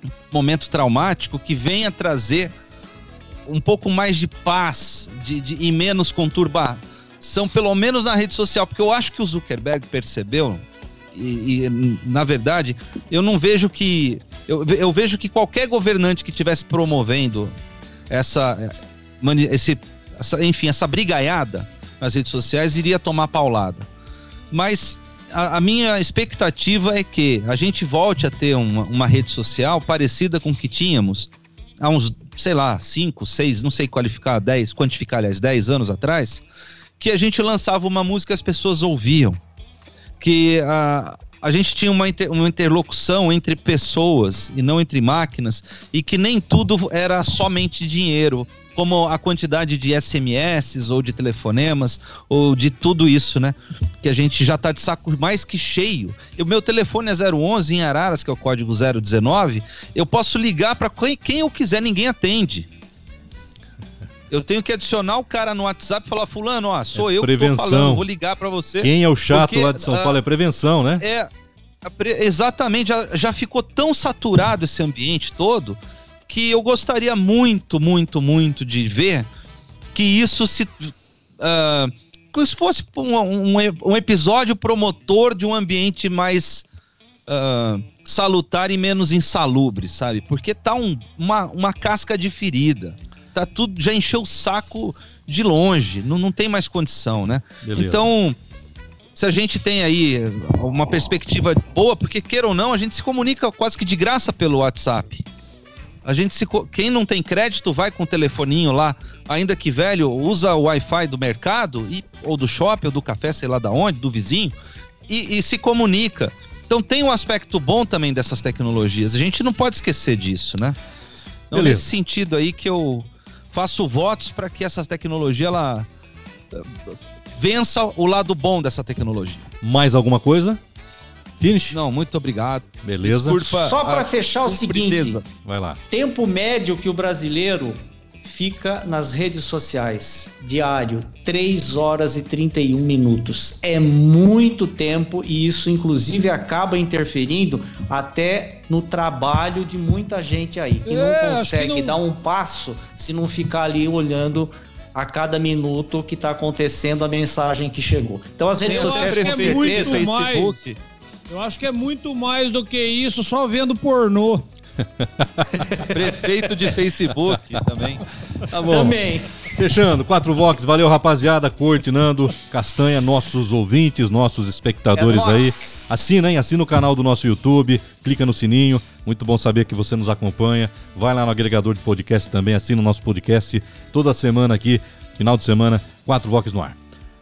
C: um momento traumático que venha trazer um pouco mais de paz de, de, e menos conturbação, pelo menos na rede social, porque eu acho que o Zuckerberg percebeu e, e, na verdade, eu não vejo que. Eu, eu vejo que qualquer governante que estivesse promovendo essa, esse, essa, enfim, essa brigaiada nas redes sociais iria tomar paulada. Mas a, a, minha expectativa é que a gente volte a ter uma, uma rede social parecida com o que tínhamos há uns, sei lá, 5, 6, não sei qualificar, 10, quantificar, aliás, 10 anos atrás, que a gente lançava uma música e as pessoas ouviam. Que a, a gente tinha uma, inter, uma interlocução entre pessoas e não entre máquinas, e que nem tudo era somente dinheiro, como a quantidade de SMS ou de telefonemas ou de tudo isso, né? Que a gente já tá de saco mais que cheio. O meu telefone é 011 em Araras, que é o código 019. Eu posso ligar para quem eu quiser, ninguém atende. Eu tenho que adicionar o cara no WhatsApp e falar, fulano, ó, sou
A: É
C: eu
A: prevenção.
C: que tô falando, vou ligar para você.
A: Quem é o chato
C: Porque,
A: lá de São
C: ah,
A: Paulo é prevenção, né?
C: É, exatamente, já, já ficou tão saturado esse ambiente todo que eu gostaria muito, muito, muito de ver que isso se. ah, que isso fosse um, um, um episódio promotor de um ambiente mais ah, salutar e menos insalubre, sabe? Porque tá um- uma, uma casca de ferida. Tá tudo, já encheu o saco de longe, não, não tem mais condição, né?
A: Beleza.
C: Então, se a gente tem aí uma perspectiva boa, porque queira ou não, a gente se comunica quase que de graça pelo WhatsApp. A gente se. Quem não tem crédito vai com o telefoninho lá, ainda que velho, usa o Wi-Fi do mercado, e, ou do shopping, ou do café, sei lá da onde, do vizinho, e, e se comunica. Então tem um aspecto bom também dessas tecnologias. A gente não pode esquecer disso, né? Então,
A: Beleza.
C: nesse sentido aí que eu faço votos para que essa tecnologia ela eh, vença o lado bom dessa tecnologia.
A: Mais alguma coisa? Finish?
C: Não, muito obrigado.
A: Beleza.
C: Desculpa
B: Só para fechar o seguinte,
A: Vai lá.
B: tempo médio que o brasileiro fica nas redes sociais, diário, 3 horas e 31 minutos. É muito tempo e isso inclusive acaba interferindo até no trabalho de muita gente aí, que
D: É,
B: não consegue
D: que não-
B: dar um passo se não ficar ali olhando a cada minuto o que está acontecendo, a mensagem que chegou. Então as redes
D: Eu
B: sociais
D: que
B: com
D: é
B: certeza
D: mais. Eu acho que é muito mais do que isso, só vendo pornô.
C: Prefeito de Facebook também.
A: Tá bom.
B: também.
A: Fechando, 4 Vox, valeu rapaziada, Corte, Nando, Castanha, nossos ouvintes, nossos espectadores
B: É
A: aí. Assina, hein? Assina o canal do nosso YouTube, clica no sininho. Muito bom saber que você nos acompanha. Vai lá no agregador de podcast também, assina o nosso podcast toda semana aqui, final de semana, 4 Vox no ar.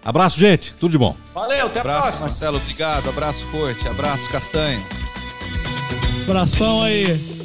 A: Abraço, gente, tudo de bom.
B: Valeu, até a
C: Abraço,
B: próxima.
C: Marcelo. Obrigado. Abraço, Corte. Abraço, Castanho.
D: Abração aí.